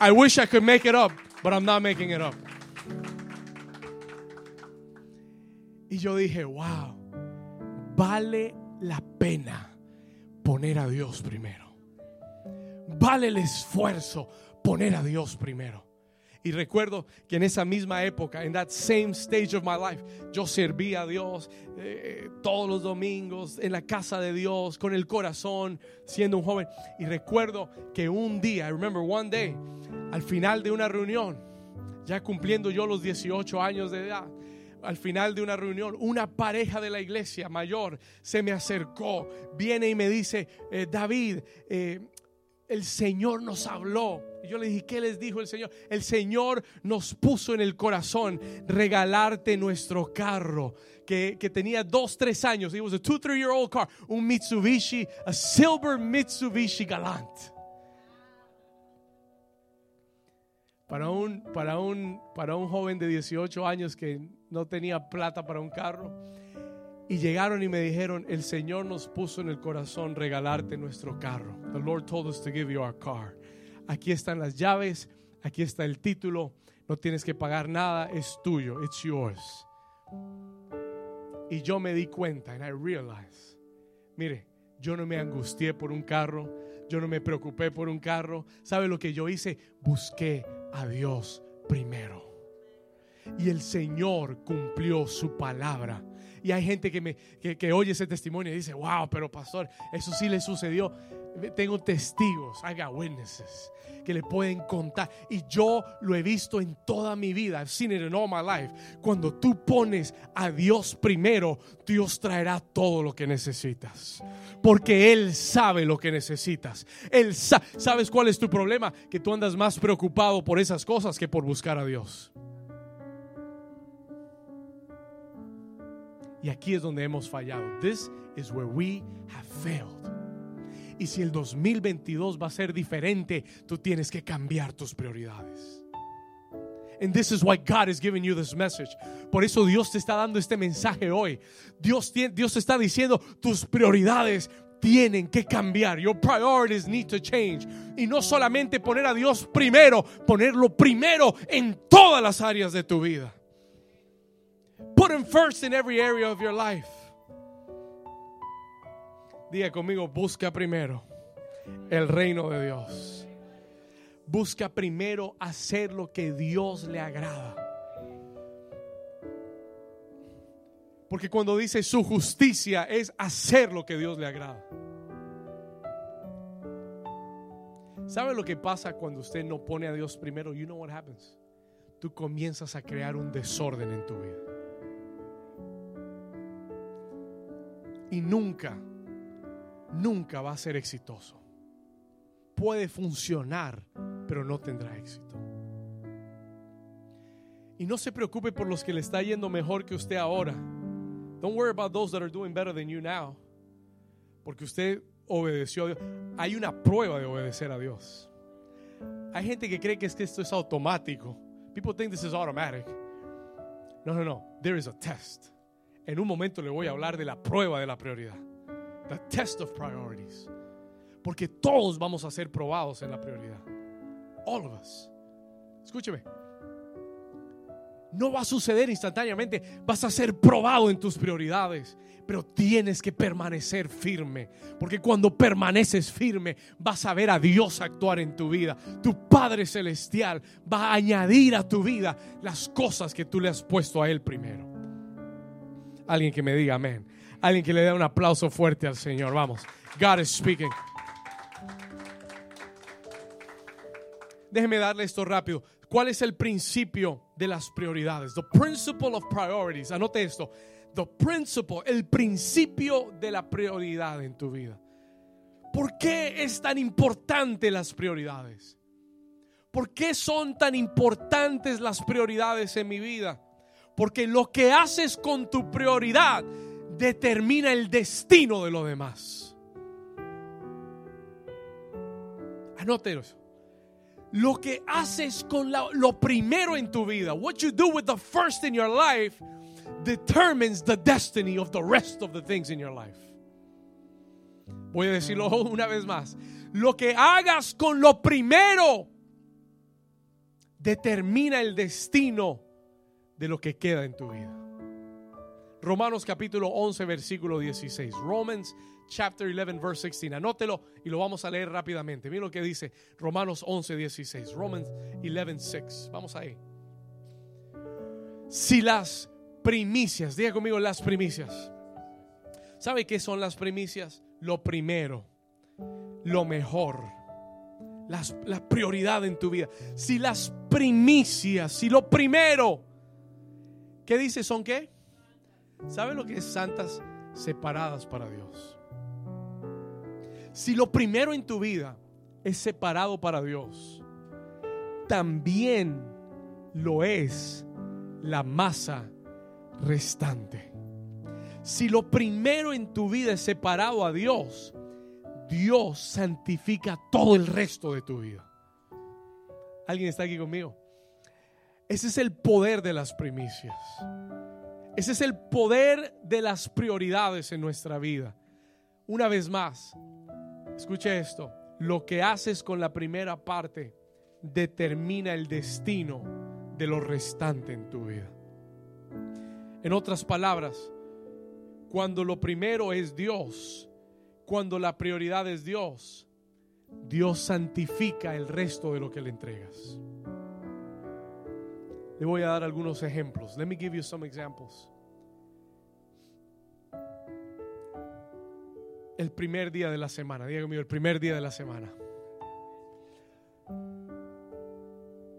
I wish I could make it up, but I'm not making it up. Y yo dije, wow, vale la pena poner a Dios primero. Vale el esfuerzo poner a Dios primero. Y recuerdo que en esa misma época, en that same stage of my life, yo servía a Dios eh, todos los domingos en la casa de Dios, con el corazón, siendo un joven. Y recuerdo que un día, I remember one day, al final de una reunión, ya cumpliendo yo los 18 años de edad, al final de una reunión, una pareja de la iglesia mayor se me acercó, viene y me dice, eh, David, eh, el Señor nos habló. Y yo le dije, ¿qué les dijo el Señor? El Señor nos puso en el corazón regalarte nuestro carro. Que, tenía dos, tres años. It was a two, three year old car. Un Mitsubishi, a silver Mitsubishi Galant. Para un, para, un, para un joven de 18 años que no tenía plata para un carro, y llegaron y me dijeron, el Señor nos puso en el corazón regalarte nuestro carro. The Lord told us to give you our car. Aquí están las llaves, aquí está el título, no tienes que pagar nada, es tuyo, it's yours. Y yo me di cuenta, and I realized, mire, yo no me angustié por un carro, yo no me preocupé por un carro. ¿Sabe lo que yo hice? Busqué a Dios primero. Y el Señor cumplió su palabra. Y hay gente que, me, que, que oye ese testimonio y dice, wow, pero pastor, eso sí le sucedió. Tengo testigos, I got witnesses que le pueden contar. Y yo lo he visto en toda mi vida. I've seen it in all my life. Cuando tú pones a Dios primero, Dios traerá todo lo que necesitas. Porque Él sabe lo que necesitas. Él sa ¿Sabes cuál es tu problema? Que tú andas más preocupado por esas cosas que por buscar a Dios. Y aquí es donde hemos fallado. This is where we have failed. Y si el 2022 va a ser diferente, tú tienes que cambiar tus prioridades. And this is why God is giving you this message. Por eso Dios te está dando este mensaje hoy. Dios, Dios te está diciendo, tus prioridades tienen que cambiar. Your priorities need to change. Y no solamente poner a Dios primero, ponerlo primero en todas las áreas de tu vida. Put him first in every area of your life. Diga conmigo, busca primero el reino de Dios. Busca primero hacer lo que Dios le agrada. Porque cuando dice su justicia es hacer lo que Dios le agrada. ¿Sabe lo que pasa cuando usted no pone a Dios primero? You know what happens. Tú comienzas a crear un desorden en tu vida. Y nunca nunca va a ser exitoso. Puede funcionar, pero no tendrá éxito. Y no se preocupe por los que le está yendo mejor que usted ahora. Don't worry about those that are doing better than you now. Porque usted obedeció a Dios. Hay una prueba de obedecer a Dios. Hay gente que cree que es que esto es automático. People think this is automatic. No, no, no. There is a test. En un momento le voy a hablar de la prueba de la prioridad. The test of priorities. Porque todos vamos a ser probados en la prioridad. All of us. Escúcheme. No va a suceder instantáneamente. Vas a ser probado en tus prioridades. Pero tienes que permanecer firme. Porque cuando permaneces firme, vas a ver a Dios actuar en tu vida. Tu Padre Celestial va a añadir a tu vida las cosas que tú le has puesto a Él primero. Alguien que me diga amén. Alguien que le dé un aplauso fuerte al Señor. Vamos. God is speaking. Déjeme darle esto rápido. ¿Cuál es el principio de las prioridades? The principle of priorities. Anote esto. The principle, el principio de la prioridad en tu vida. ¿Por qué es tan importante las prioridades? ¿Por qué son tan importantes las prioridades en mi vida? Porque lo que haces con tu prioridad determina el destino de lo demás. Anótelo. Lo que haces con lo primero en tu vida, what you do with the first in your life, determines the destiny of the rest of the things in your life. Voy a decirlo una vez más. Lo que hagas con lo primero determina el destino de lo que queda en tu vida. Romanos capítulo 11, versículo 16. Romans chapter 11, verse 16. Anótelo y lo vamos a leer rápidamente. Mira lo que dice Romanos 11, 16. Romans 11, 6. Vamos ahí. Si las primicias, diga conmigo las primicias. ¿Sabe qué son las primicias? Lo primero, lo mejor, las, la prioridad en tu vida. Si las primicias, si lo primero, ¿qué dice? ¿Son qué? ¿Sabe lo que es santas separadas para Dios? Si lo primero en tu vida es separado para Dios, también lo es la masa restante. Si lo primero en tu vida es separado a Dios, Dios santifica todo el resto de tu vida. ¿Alguien está aquí conmigo? Ese es el poder de las primicias. Ese es el poder de las prioridades en nuestra vida. Una vez más, escuche esto, lo que haces con la primera parte determina el destino de lo restante en tu vida. En otras palabras, Cuando lo primero es Dios, cuando la prioridad es Dios, Dios santifica el resto de lo que le entregas. Le voy a dar algunos ejemplos. Let me give you some examples. El primer día de la semana, diga mío, el primer día de la semana.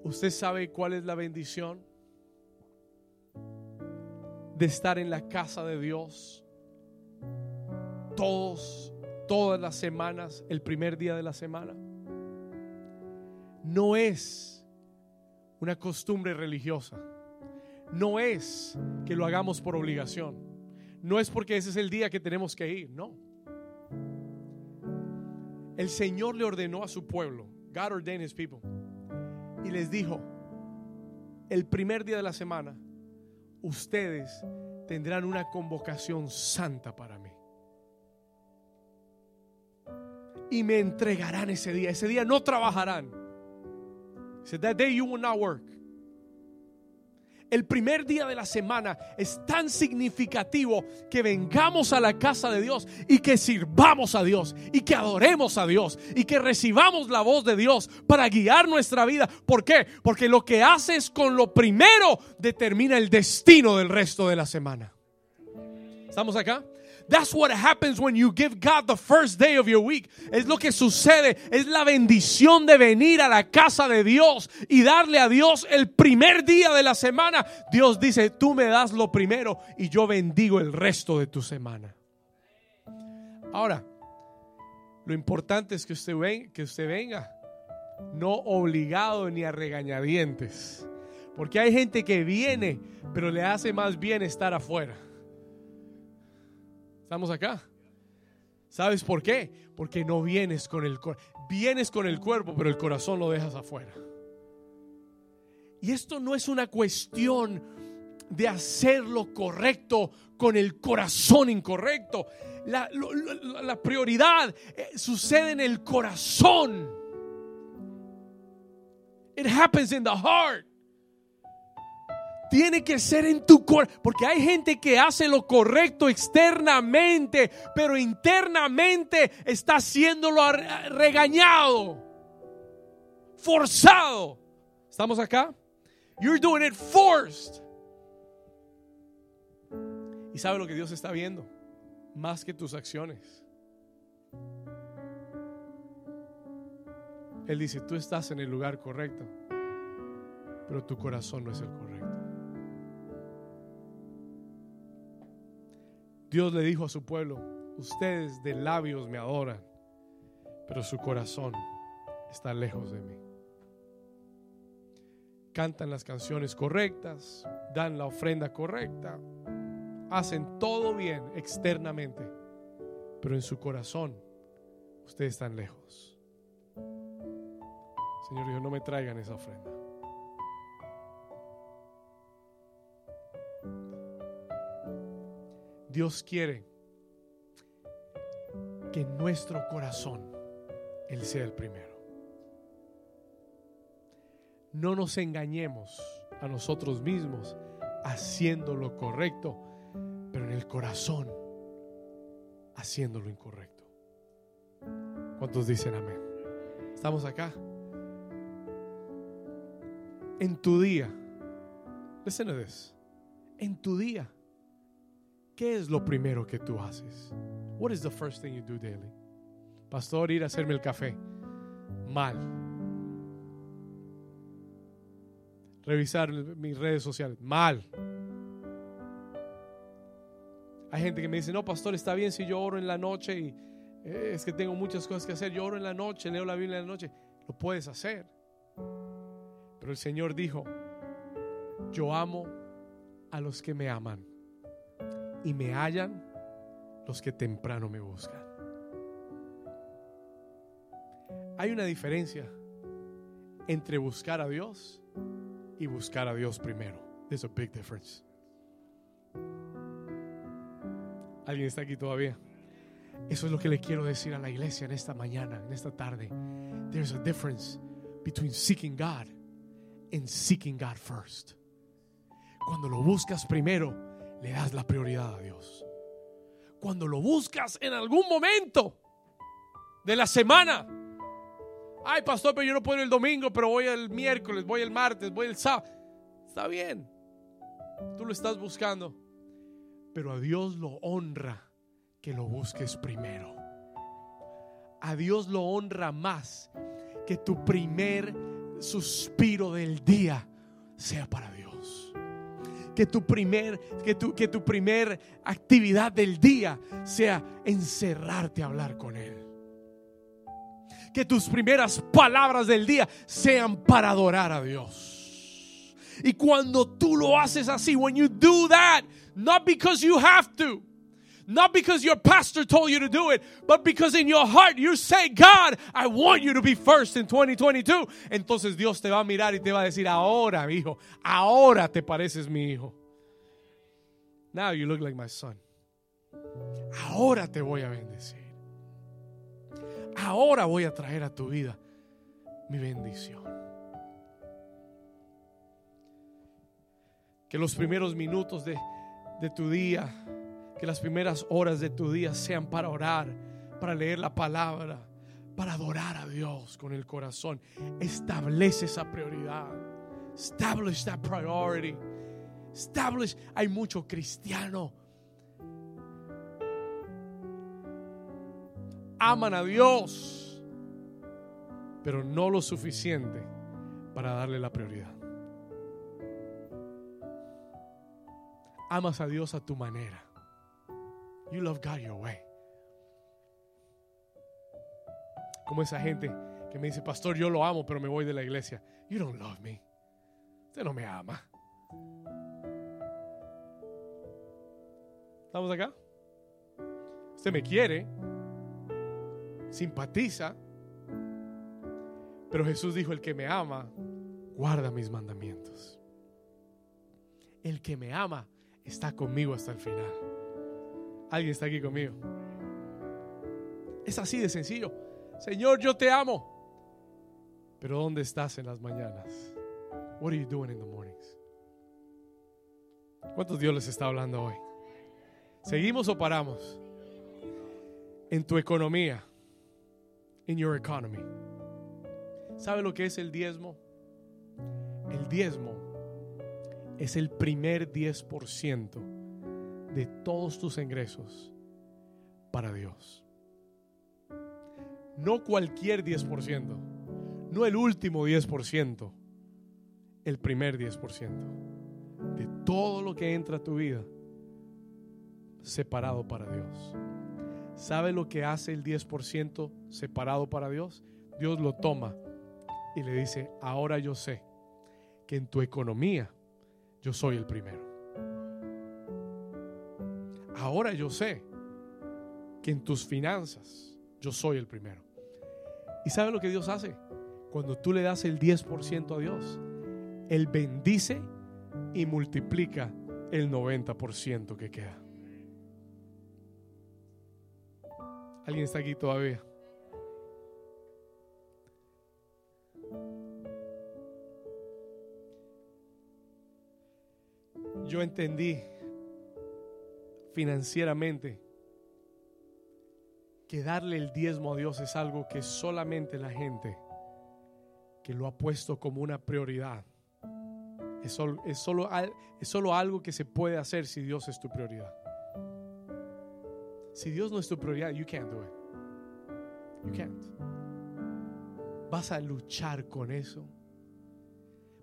¿Usted sabe cuál es la bendición de estar en la casa de Dios todos, todas las semanas, el primer día de la semana? No es una costumbre religiosa. No es que lo hagamos por obligación. No es porque ese es el día que tenemos que ir, no. El Señor le ordenó a su pueblo, God ordained his people, y les dijo, el primer día de la semana, ustedes tendrán una convocación santa para mí. Y me entregarán ese día. Ese día no trabajarán. Said that day you will not work el primer día de la semana es tan significativo que vengamos a la casa de Dios y que sirvamos a Dios y que adoremos a Dios y que recibamos la voz de Dios para guiar nuestra vida. ¿Por qué? Porque lo que haces con lo primero determina el destino del resto de la semana. ¿Estamos acá? That's what happens when you give God the first day of your week. Es lo que sucede, es la bendición de venir a la casa de Dios y darle a Dios el primer día de la semana. Dios dice, tú me das lo primero y yo bendigo el resto de tu semana. Ahora, lo importante es que usted, ven, que usted venga, no obligado ni a regañadientes. Porque hay gente que viene, pero le hace más bien estar afuera. ¿Estamos acá? ¿Sabes por qué? Porque no vienes con el vienes con el cuerpo, pero el corazón lo dejas afuera. Y esto no es una cuestión de hacer lo correcto con el corazón incorrecto. La, la prioridad eh, sucede en el corazón. It happens in the heart tiene que ser en tu corazón. Porque hay gente que hace lo correcto externamente, pero internamente está haciéndolo regañado, forzado. ¿Estamos acá? You're doing it forced. ¿Y sabe lo que Dios está viendo? Más que tus acciones. Él dice, tú estás en el lugar correcto, pero tu corazón no es el correcto. Dios le dijo a su pueblo, ustedes de labios me adoran, pero su corazón está lejos de mí. Cantan las canciones correctas, dan la ofrenda correcta, hacen todo bien externamente, pero en su corazón ustedes están lejos. Señor dijo, no me traigan esa ofrenda. Dios quiere que nuestro corazón Él sea el primero. No nos engañemos a nosotros mismos haciendo lo correcto, pero en el corazón haciendo lo incorrecto. ¿Cuántos dicen amén? ¿Estamos acá? En tu día, listen to. En tu día ¿Qué es lo primero que tú haces? What is the first thing you do daily? Pastor, ir a hacerme el café. Mal. Revisar mis redes sociales. Mal. Hay gente que me dice, no, pastor, está bien si yo oro en la noche y eh, es que tengo muchas cosas que hacer. Yo oro en la noche, leo la Biblia en la noche. Lo puedes hacer. Pero el Señor dijo, yo amo a los que me aman y me hallan los que temprano me buscan. Hay una diferencia entre buscar a Dios y buscar a Dios primero. There's a big difference. ¿Alguien está aquí todavía? Eso es lo que le quiero decir a la iglesia en esta mañana, en esta tarde. There's a difference between seeking God and seeking God first. Cuando lo buscas primero, le das la prioridad a Dios. cuando lo buscas en algún momento de la semana. Ay, pastor, pero yo no puedo ir el domingo, pero voy el miércoles, voy el martes, voy el sábado. Está bien. Tú lo estás buscando. Pero a Dios lo honra que lo busques primero. A Dios lo honra más que tu primer suspiro del día sea para. Que tu primer que tu, que tu primer actividad del día sea encerrarte a hablar con él. Que tus primeras palabras del día sean para adorar a Dios. Y cuando tú lo haces así, when you do that, not because you have to, not because your pastor told you to do it, but because in your heart you say, God, I want you to be first in 2022. Entonces Dios te va a mirar y te va a decir, ahora, hijo, ahora te pareces mi hijo. Now you look like my son. Ahora te voy a bendecir. Ahora voy a traer a tu vida mi bendición. Que los primeros minutos de, de tu día, que las primeras horas de tu día sean para orar, para leer la palabra, para adorar a Dios con el corazón. Establece esa prioridad. Establish that priority. Establish. Hay mucho cristiano. Aman a Dios, pero no lo suficiente para darle la prioridad. Amas a Dios a tu manera. You love God your way. Como esa gente que me dice, pastor, yo lo amo, pero me voy de la iglesia. You don't love me. Usted no me ama. ¿Estamos acá? Usted me quiere, simpatiza, pero Jesús dijo, el que me ama, guarda mis mandamientos. El que me ama está conmigo hasta el final. Alguien está aquí conmigo. Es así de sencillo. Señor, yo te amo. Pero ¿dónde estás en las mañanas? What are you doing in the mornings? ¿Cuántos Dios les está hablando hoy? ¿Seguimos o paramos? En tu economía. In your economy. ¿Sabe lo que es el diezmo? El diezmo es el primer 10% de todos tus ingresos para Dios. No cualquier 10%, no el último 10%, el primer 10% de todo lo que entra a tu vida separado para Dios. ¿Sabe lo que hace el 10% separado para Dios? Dios lo toma y le dice, ahora yo sé que en tu economía yo soy el primero. Ahora yo sé que en tus finanzas yo soy el primero. ¿Y sabe lo que Dios hace? Cuando tú le das el 10% a Dios, Él bendice y multiplica el 90% que queda. ¿Alguien está aquí todavía? Yo entendí financieramente que darle el diezmo a Dios es algo que solamente la gente que lo ha puesto como una prioridad es solo, es solo, es solo algo que se puede hacer si Dios es tu prioridad. Si Dios no es tu prioridad, you can't do it. You can't. Vas a luchar con eso.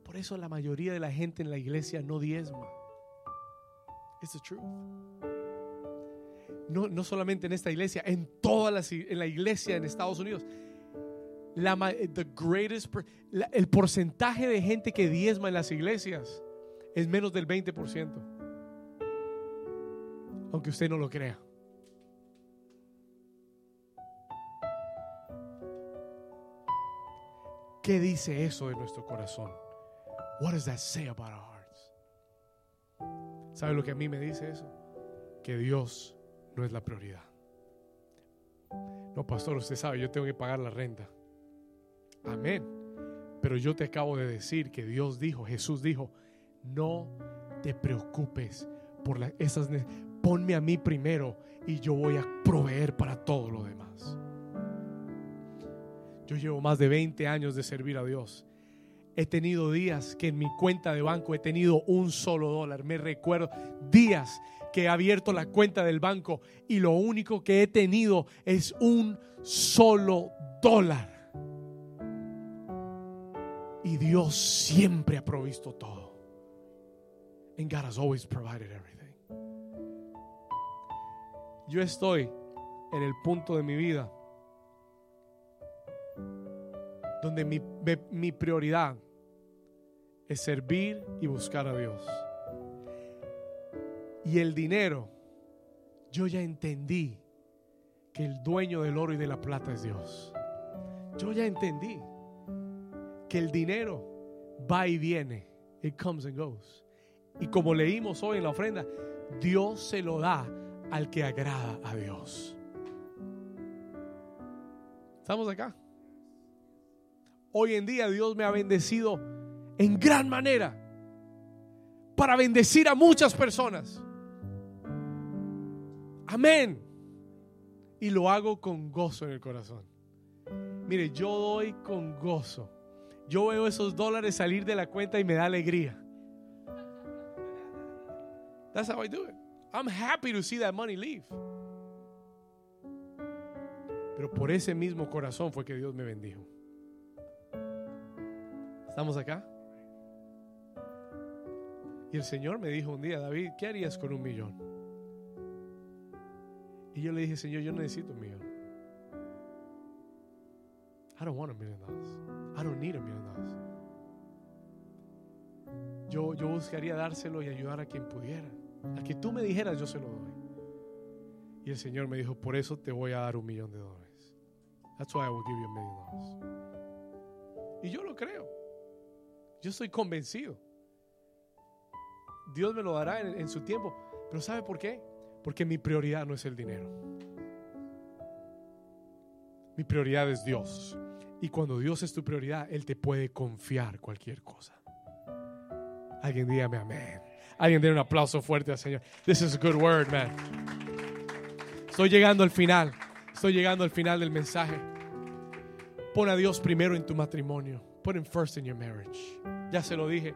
Por eso la mayoría de la gente en la iglesia no diezma. It's the truth. No, no solamente en esta iglesia, en toda la, en la iglesia en Estados Unidos. La, the greatest, el porcentaje de gente que diezma en las iglesias es menos del 20%. Aunque usted no lo crea. ¿Qué dice eso de nuestro corazón? What does that say about our hearts? ¿Sabe lo que a mí me dice eso? Que Dios no es la prioridad. No, pastor, usted sabe, yo tengo que pagar la renta. Amén. Pero yo te acabo de decir que Dios dijo, Jesús dijo, no te preocupes por la- esas ponme a mí primero y yo voy a proveer para todo lo demás. Yo llevo más de 20 años de servir a Dios. He tenido días que en mi cuenta de banco he tenido un solo dólar. Me recuerdo días que he abierto la cuenta del banco y lo único que he tenido es un solo dólar. Y Dios siempre ha provisto todo. And God has always provided everything. Yo estoy en el punto de mi vida donde mi, mi prioridad es servir y buscar a Dios. Y el dinero, yo ya entendí que el dueño del oro y de la plata es Dios. Yo ya entendí que el dinero va y viene. It comes and goes. Y como leímos hoy en la ofrenda, Dios se lo da al que agrada a Dios. ¿Estamos acá? Hoy en día Dios me ha bendecido en gran manera para bendecir a muchas personas. Amén. Y lo hago con gozo en el corazón. Mire, yo doy con gozo. Yo veo esos dólares salir de la cuenta y me da alegría. That's how I do it. I'm happy to see that money leave. Pero por ese mismo corazón fue que Dios me bendijo. ¿Estamos acá? Y el Señor me dijo un día, David, ¿qué harías con un millón? Y yo le dije, Señor, yo necesito un millón. I don't want a million dollars. I don't need a million dollars. Yo, yo buscaría dárselo y ayudar a quien pudiera. Al que tú me dijeras, yo se lo doy. Y el Señor me dijo, por eso te voy a dar un millón de dólares. That's why I will give you a million dollars. Y yo lo creo. Yo estoy convencido. Dios me lo dará en, su tiempo. Pero ¿sabe por qué? Porque mi prioridad no es el dinero. Mi prioridad es Dios. Y cuando Dios es tu prioridad, Él te puede confiar cualquier cosa. Alguien dígame amén. Alguien dé un aplauso fuerte al Señor. This is a good word, man. Estoy llegando al final. Estoy llegando al final del mensaje. Pon a Dios primero en tu matrimonio. Put him first in your marriage. Ya se lo dije.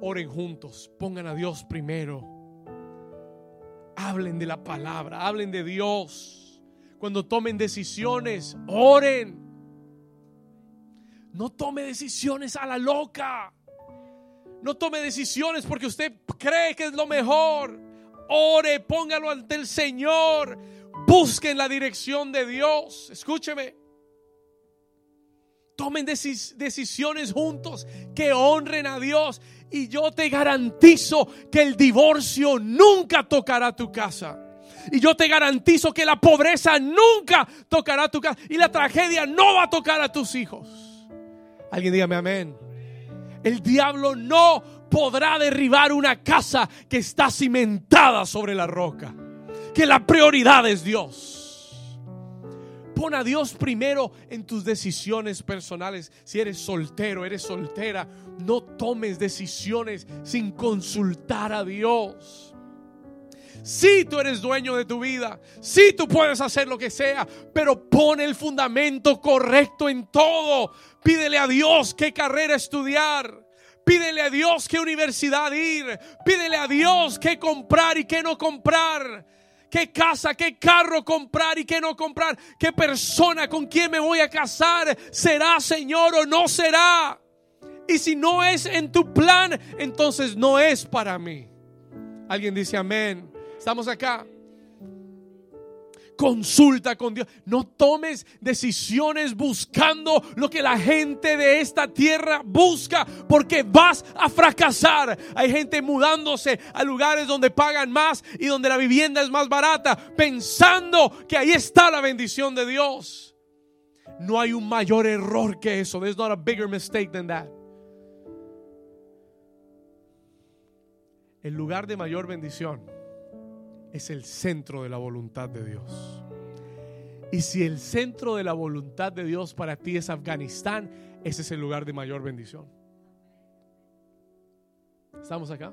Oren juntos. Pongan a Dios primero. Hablen de la palabra. Hablen de Dios. Cuando tomen decisiones, oren. No tome decisiones a la loca. No tome decisiones porque usted cree que es lo mejor. Ore, póngalo ante el Señor. Busquen la dirección de Dios. Escúcheme. Tomen decis- decisiones juntos que honren a Dios. Y yo te garantizo que el divorcio nunca tocará tu casa. Y yo te garantizo que la pobreza nunca tocará tu casa. Y la tragedia no va a tocar a tus hijos. Alguien dígame amén. El diablo no podrá derribar una casa que está cimentada sobre la roca. Que la prioridad es Dios. Pon a Dios primero en tus decisiones personales. Si eres soltero, eres soltera, no tomes decisiones sin consultar a Dios. Si tú eres dueño de tu vida, si tú puedes hacer lo que sea, pero pon el fundamento correcto en todo. Pídele a Dios qué carrera estudiar. Pídele a Dios qué universidad ir. Pídele a Dios qué comprar y qué no comprar. Qué casa, qué carro comprar y qué no comprar. Qué persona con quién me voy a casar. ¿Será Señor o no será? Y si no es en tu plan, entonces no es para mí. Alguien dice amén. Estamos acá. Consulta con Dios. No tomes decisiones buscando lo que la gente de esta tierra busca, porque vas a fracasar. Hay gente mudándose a lugares donde pagan más y donde la vivienda es más barata, pensando que ahí está la bendición de Dios. No hay un mayor error que eso. There's not a bigger mistake than that. El lugar de mayor bendición es el centro de la voluntad de Dios. Y si el centro de la voluntad de Dios para ti es Afganistán, ese es el lugar de mayor bendición. ¿Estamos acá?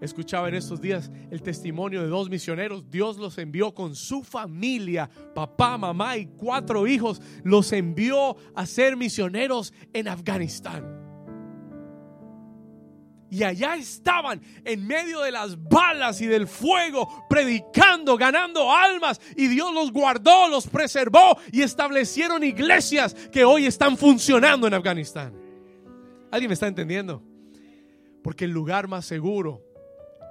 Escuchaba en estos días el testimonio de dos misioneros. Dios los envió con su familia, papá, mamá y cuatro hijos. Los envió a ser misioneros en Afganistán. Y allá estaban en medio de las balas y del fuego, predicando, ganando almas. Y Dios los guardó, los preservó y establecieron iglesias que hoy están funcionando en Afganistán. ¿Alguien me está entendiendo? Porque el lugar más seguro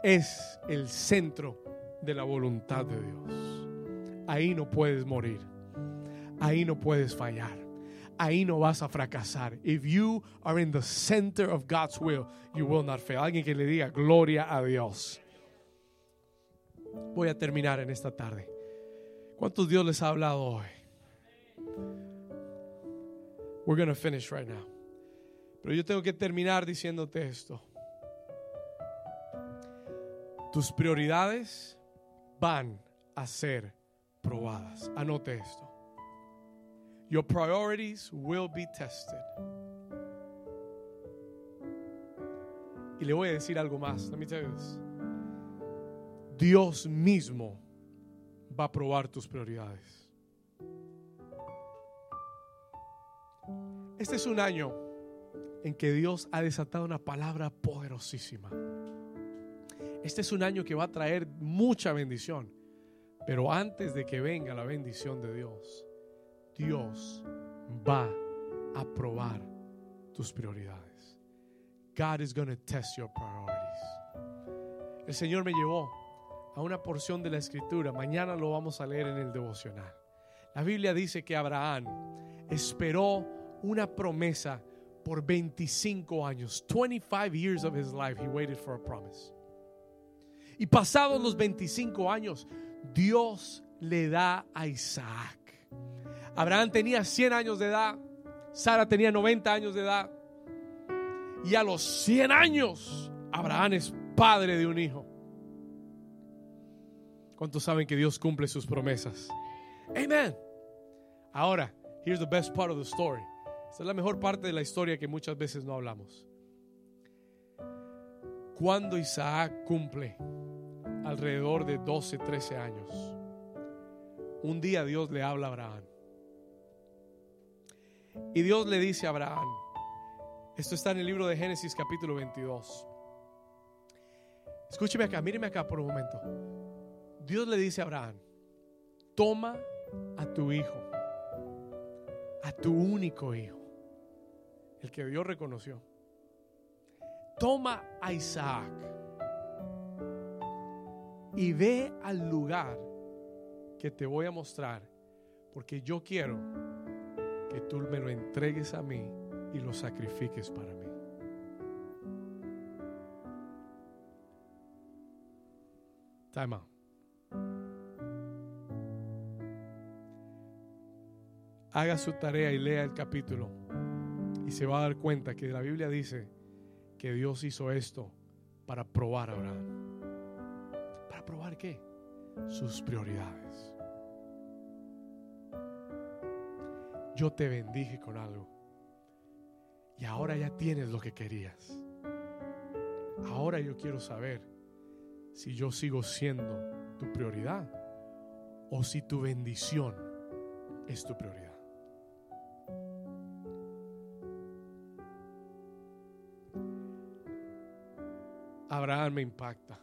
es el centro de la voluntad de Dios. Ahí no puedes morir. Ahí no puedes fallar ahí no vas a fracasar. If you are in the center of God's will, you will not fail. Alguien que le diga gloria a Dios. Voy a terminar en esta tarde. ¿Cuántos Dios les ha hablado hoy? We're going to finish right now. Pero yo tengo que terminar diciéndote esto. Tus prioridades van a ser probadas. Anote esto. Your priorities will be tested. Y le voy a decir algo más. Let me tell you this. Dios mismo va a probar tus prioridades. Este es un año en que Dios ha desatado una palabra poderosísima. Este es un año que va a traer mucha bendición. Pero antes de que venga la bendición de Dios, Dios va a probar tus prioridades. God is going to test your priorities. El Señor me llevó a una porción de la escritura. Mañana lo vamos a leer en el devocional. La Biblia dice que Abraham esperó una promesa por 25 años. 25 years of his life he waited for a promise. Y pasados los 25 años, Dios le da a Isaac. Abraham tenía 100 años de edad, Sara tenía 90 años de edad. Y a los 100 años, Abraham es padre de un hijo. ¿Cuántos saben que Dios cumple sus promesas? Amen. Ahora, here's the best part of the story. Esta es la mejor parte de la historia que muchas veces no hablamos. Cuando Isaac cumple alrededor de 12, 13 años, un día Dios le habla a Abraham y Dios le dice a Abraham, esto está en el libro de Génesis capítulo 22. Escúcheme acá, míreme acá por un momento. Dios le dice a Abraham, toma a tu hijo, a tu único hijo, el que Dios reconoció. Toma a Isaac y ve al lugar que te voy a mostrar, porque yo quiero que tú me lo entregues a mí y lo sacrifiques para mí. Time out. Haga su tarea y lea el capítulo y se va a dar cuenta que la Biblia dice que Dios hizo esto para probar a Abraham. ¿Para probar qué? Sus prioridades. Yo te bendije con algo. Y ahora ya tienes lo que querías. Ahora yo quiero saber si yo sigo siendo tu prioridad o si tu bendición es tu prioridad. Abraham me impacta.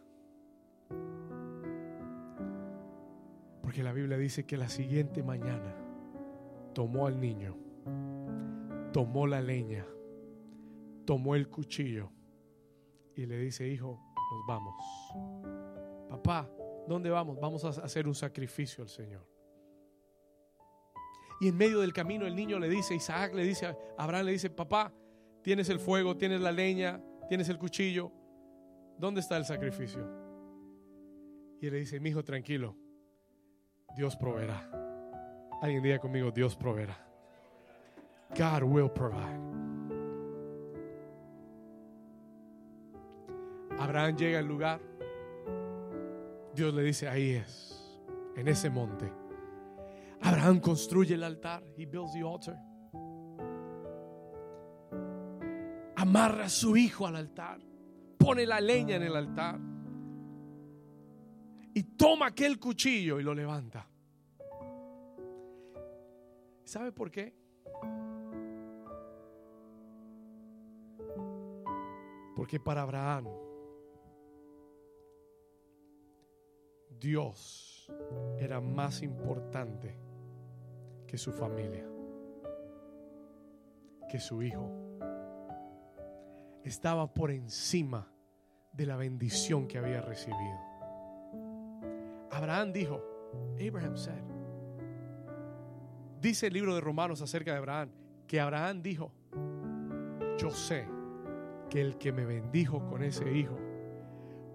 Porque la Biblia dice que la siguiente mañana tomó al niño, tomó la leña, tomó el cuchillo y le dice, hijo, nos vamos. Papá, ¿dónde vamos? Vamos a hacer un sacrificio al Señor. Y en medio del camino el niño le dice, Isaac le dice, Abraham le dice, papá, tienes el fuego, tienes la leña, tienes el cuchillo. ¿Dónde está el sacrificio? Y le dice, mi hijo, tranquilo, Dios proveerá. Alguien diga conmigo, Dios proveerá. God will provide. Abraham llega al lugar. Dios le dice, ahí es, en ese monte. Abraham construye el altar. He builds the altar. Amarra a su hijo al altar. Pone la leña en el altar. toma aquel cuchillo y lo levanta. ¿Sabe por qué? Porque para Abraham, Dios era más importante que su familia, que su hijo. Estaba por encima de la bendición que había recibido. Abraham dijo, Abraham said, dice el libro de Romanos acerca de Abraham, que Abraham dijo, yo sé que el que me bendijo con ese hijo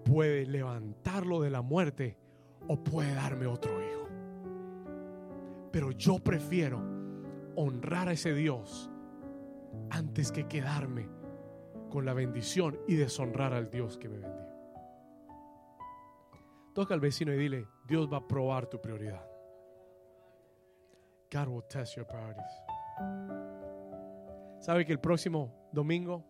puede levantarlo de la muerte o puede darme otro hijo. Pero yo prefiero honrar a ese Dios antes que quedarme con la bendición y deshonrar al Dios que me bendijo. Toca al vecino y dile, Dios va a probar tu prioridad. God will test your priorities. ¿Sabe que el próximo domingo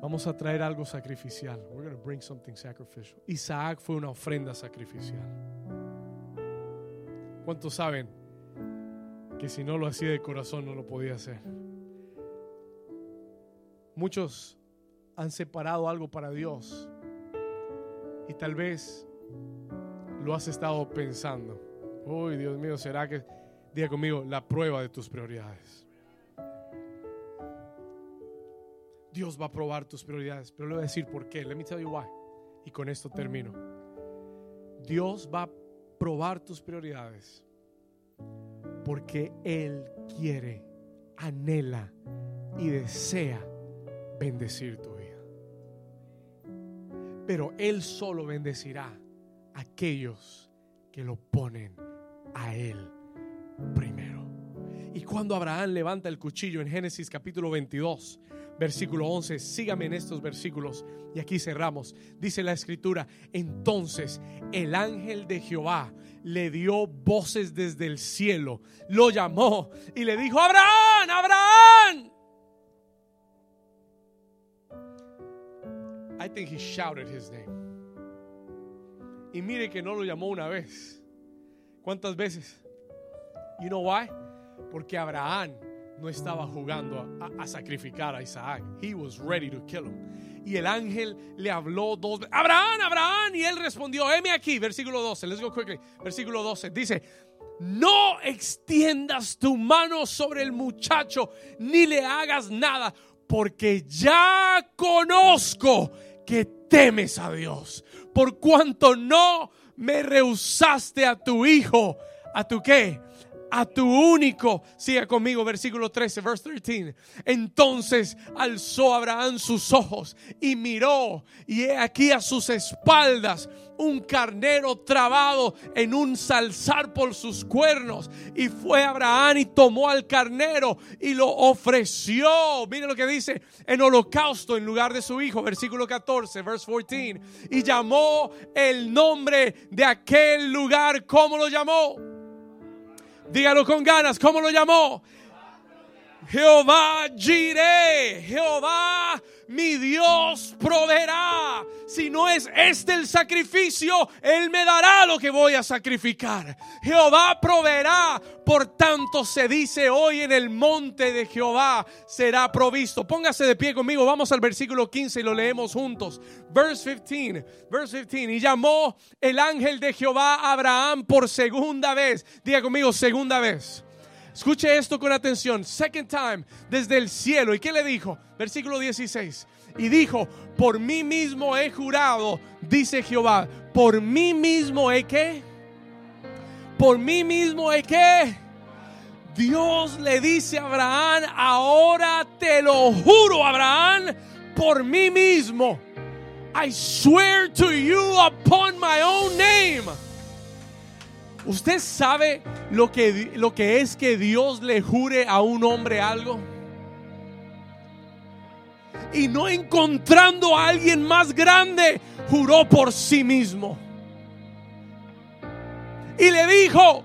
vamos a traer algo sacrificial? We're going to bring something sacrificial. Isaac fue una ofrenda sacrificial. ¿Cuántos saben que si no lo hacía de corazón no lo podía hacer? Muchos han separado algo para Dios y tal vez lo has estado pensando. Uy, Dios mío, ¿será que... Diga conmigo, la prueba de tus prioridades. Dios va a probar tus prioridades, pero le voy a decir por qué. Let me tell you why. Y con esto termino. Dios va a probar tus prioridades porque Él quiere, anhela y desea bendecir tu vida. Pero Él solo bendecirá a aquellos que lo ponen a Él primero. Y cuando Abraham levanta el cuchillo en Génesis capítulo 22, versículo 11, sígame en estos versículos y aquí cerramos. Dice la escritura, entonces el ángel de Jehová le dio voces desde el cielo, lo llamó y le dijo, Abraham, Abraham. I think he shouted his name. Y mire que no lo llamó una vez. ¿Cuántas veces? You know why? Porque Abraham no estaba jugando a, sacrificar a Isaac. He was ready to kill him. Y el ángel le habló dos veces. Abraham, Abraham. Y él respondió, heme aquí, versículo 12. Let's go quickly. Versículo 12. Dice, no extiendas tu mano sobre el muchacho, ni le hagas nada, porque ya conozco que temes a Dios. Por cuanto no me rehusaste a tu hijo, ¿a tu qué? a tu único. Siga conmigo, versículo 13, verse 13. Entonces alzó Abraham sus ojos y miró, y he aquí a sus espaldas un carnero trabado en un salzar por sus cuernos. Y fue Abraham y tomó al carnero y lo ofreció. Mire lo que dice en holocausto en lugar de su hijo. Versículo 14, verse 14. Y llamó el nombre de aquel lugar. ¿Cómo lo llamó? Dígalo con ganas. ¿Cómo lo llamó? Jehová Jireh. Jehová mi Dios proveerá. Si no es este el sacrificio, Él me dará lo que voy a sacrificar. Jehová proveerá. Por tanto se dice hoy en el monte de Jehová será provisto. Póngase de pie conmigo. Vamos al versículo 15 y lo leemos juntos. Verse 15. Verse 15. Y llamó el ángel de Jehová a Abraham por segunda vez. Diga conmigo, segunda vez. Escuche esto con atención. Second time, desde el cielo. ¿Y qué le dijo? Versículo 16. Y dijo, por mí mismo he jurado, dice Jehová, por mí mismo he que, por mí mismo he que. Dios le dice a Abraham, ahora te lo juro, Abraham, por mí mismo. I swear to you upon my own name ¿Usted sabe lo que, lo que es que Dios le jure a un hombre algo? Y no encontrando a alguien más grande, juró por sí mismo. Y le dijo,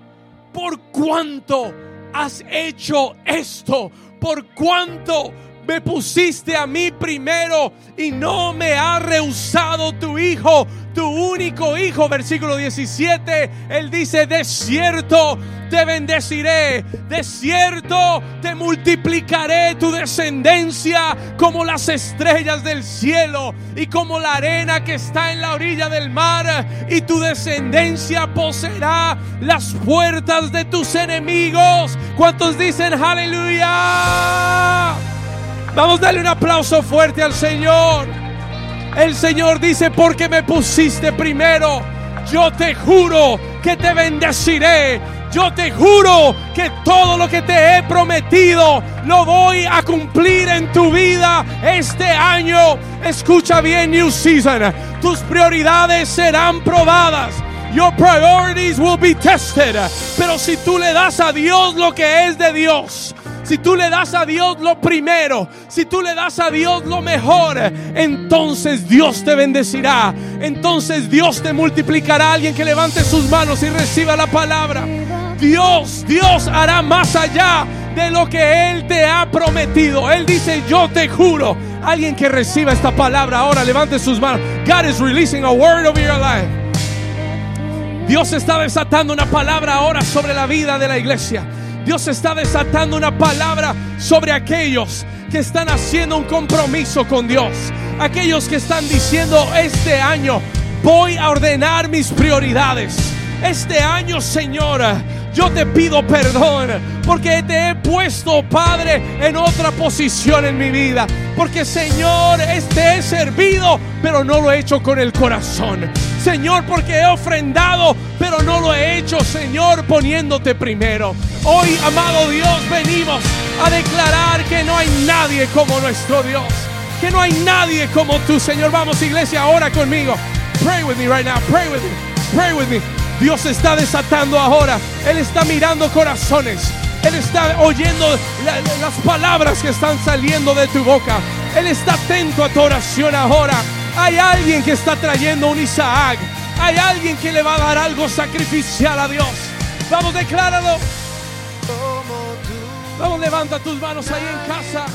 por cuánto has hecho esto, por cuánto me pusiste a mí primero y no me ha rehusado tu hijo, tu único hijo. Versículo 17, él dice, de cierto te bendeciré, de cierto te multiplicaré tu descendencia como las estrellas del cielo y como la arena que está en la orilla del mar, y tu descendencia poseerá las puertas de tus enemigos. ¿Cuántos dicen aleluya? Vamos a darle un aplauso fuerte al Señor. El Señor dice, porque me pusiste primero, yo te juro que te bendeciré. Yo te juro que todo lo que te he prometido lo voy a cumplir en tu vida este año. Escucha bien, New Season. Tus prioridades serán probadas. Your priorities will be tested. Pero si tú le das a Dios lo que es de Dios, si tú le das a Dios lo primero, si tú le das a Dios lo mejor, entonces Dios te bendecirá. Entonces Dios te multiplicará. Alguien que levante sus manos y reciba la palabra. Dios, Dios hará más allá de lo que Él te ha prometido. Él dice, yo te juro. Alguien que reciba esta palabra ahora, levante sus manos. God is releasing a word over your life. Dios está desatando una palabra ahora sobre la vida de la iglesia. Dios está desatando una palabra sobre aquellos que están haciendo un compromiso con Dios. Aquellos que están diciendo este año voy a ordenar mis prioridades. Este año, Señora, yo te pido perdón porque te he puesto, Padre, en otra posición en mi vida. Porque, Señor, te he servido, pero no lo he hecho con el corazón. Señor, porque he ofrendado, pero no lo he hecho, Señor, poniéndote primero. Hoy, amado Dios, venimos a declarar que no hay nadie como nuestro Dios. Que no hay nadie como tú, Señor. Vamos, iglesia, ahora conmigo. Pray with me right now. Pray with me. Pray with me. Dios está desatando ahora. Él está mirando corazones. Él está oyendo las palabras que están saliendo de tu boca. Él está atento a tu oración ahora. Hay alguien que está trayendo un Isaac. Hay alguien que le va a dar algo sacrificial a Dios. Vamos, decláralo. Vamos, levanta tus manos ahí en casa.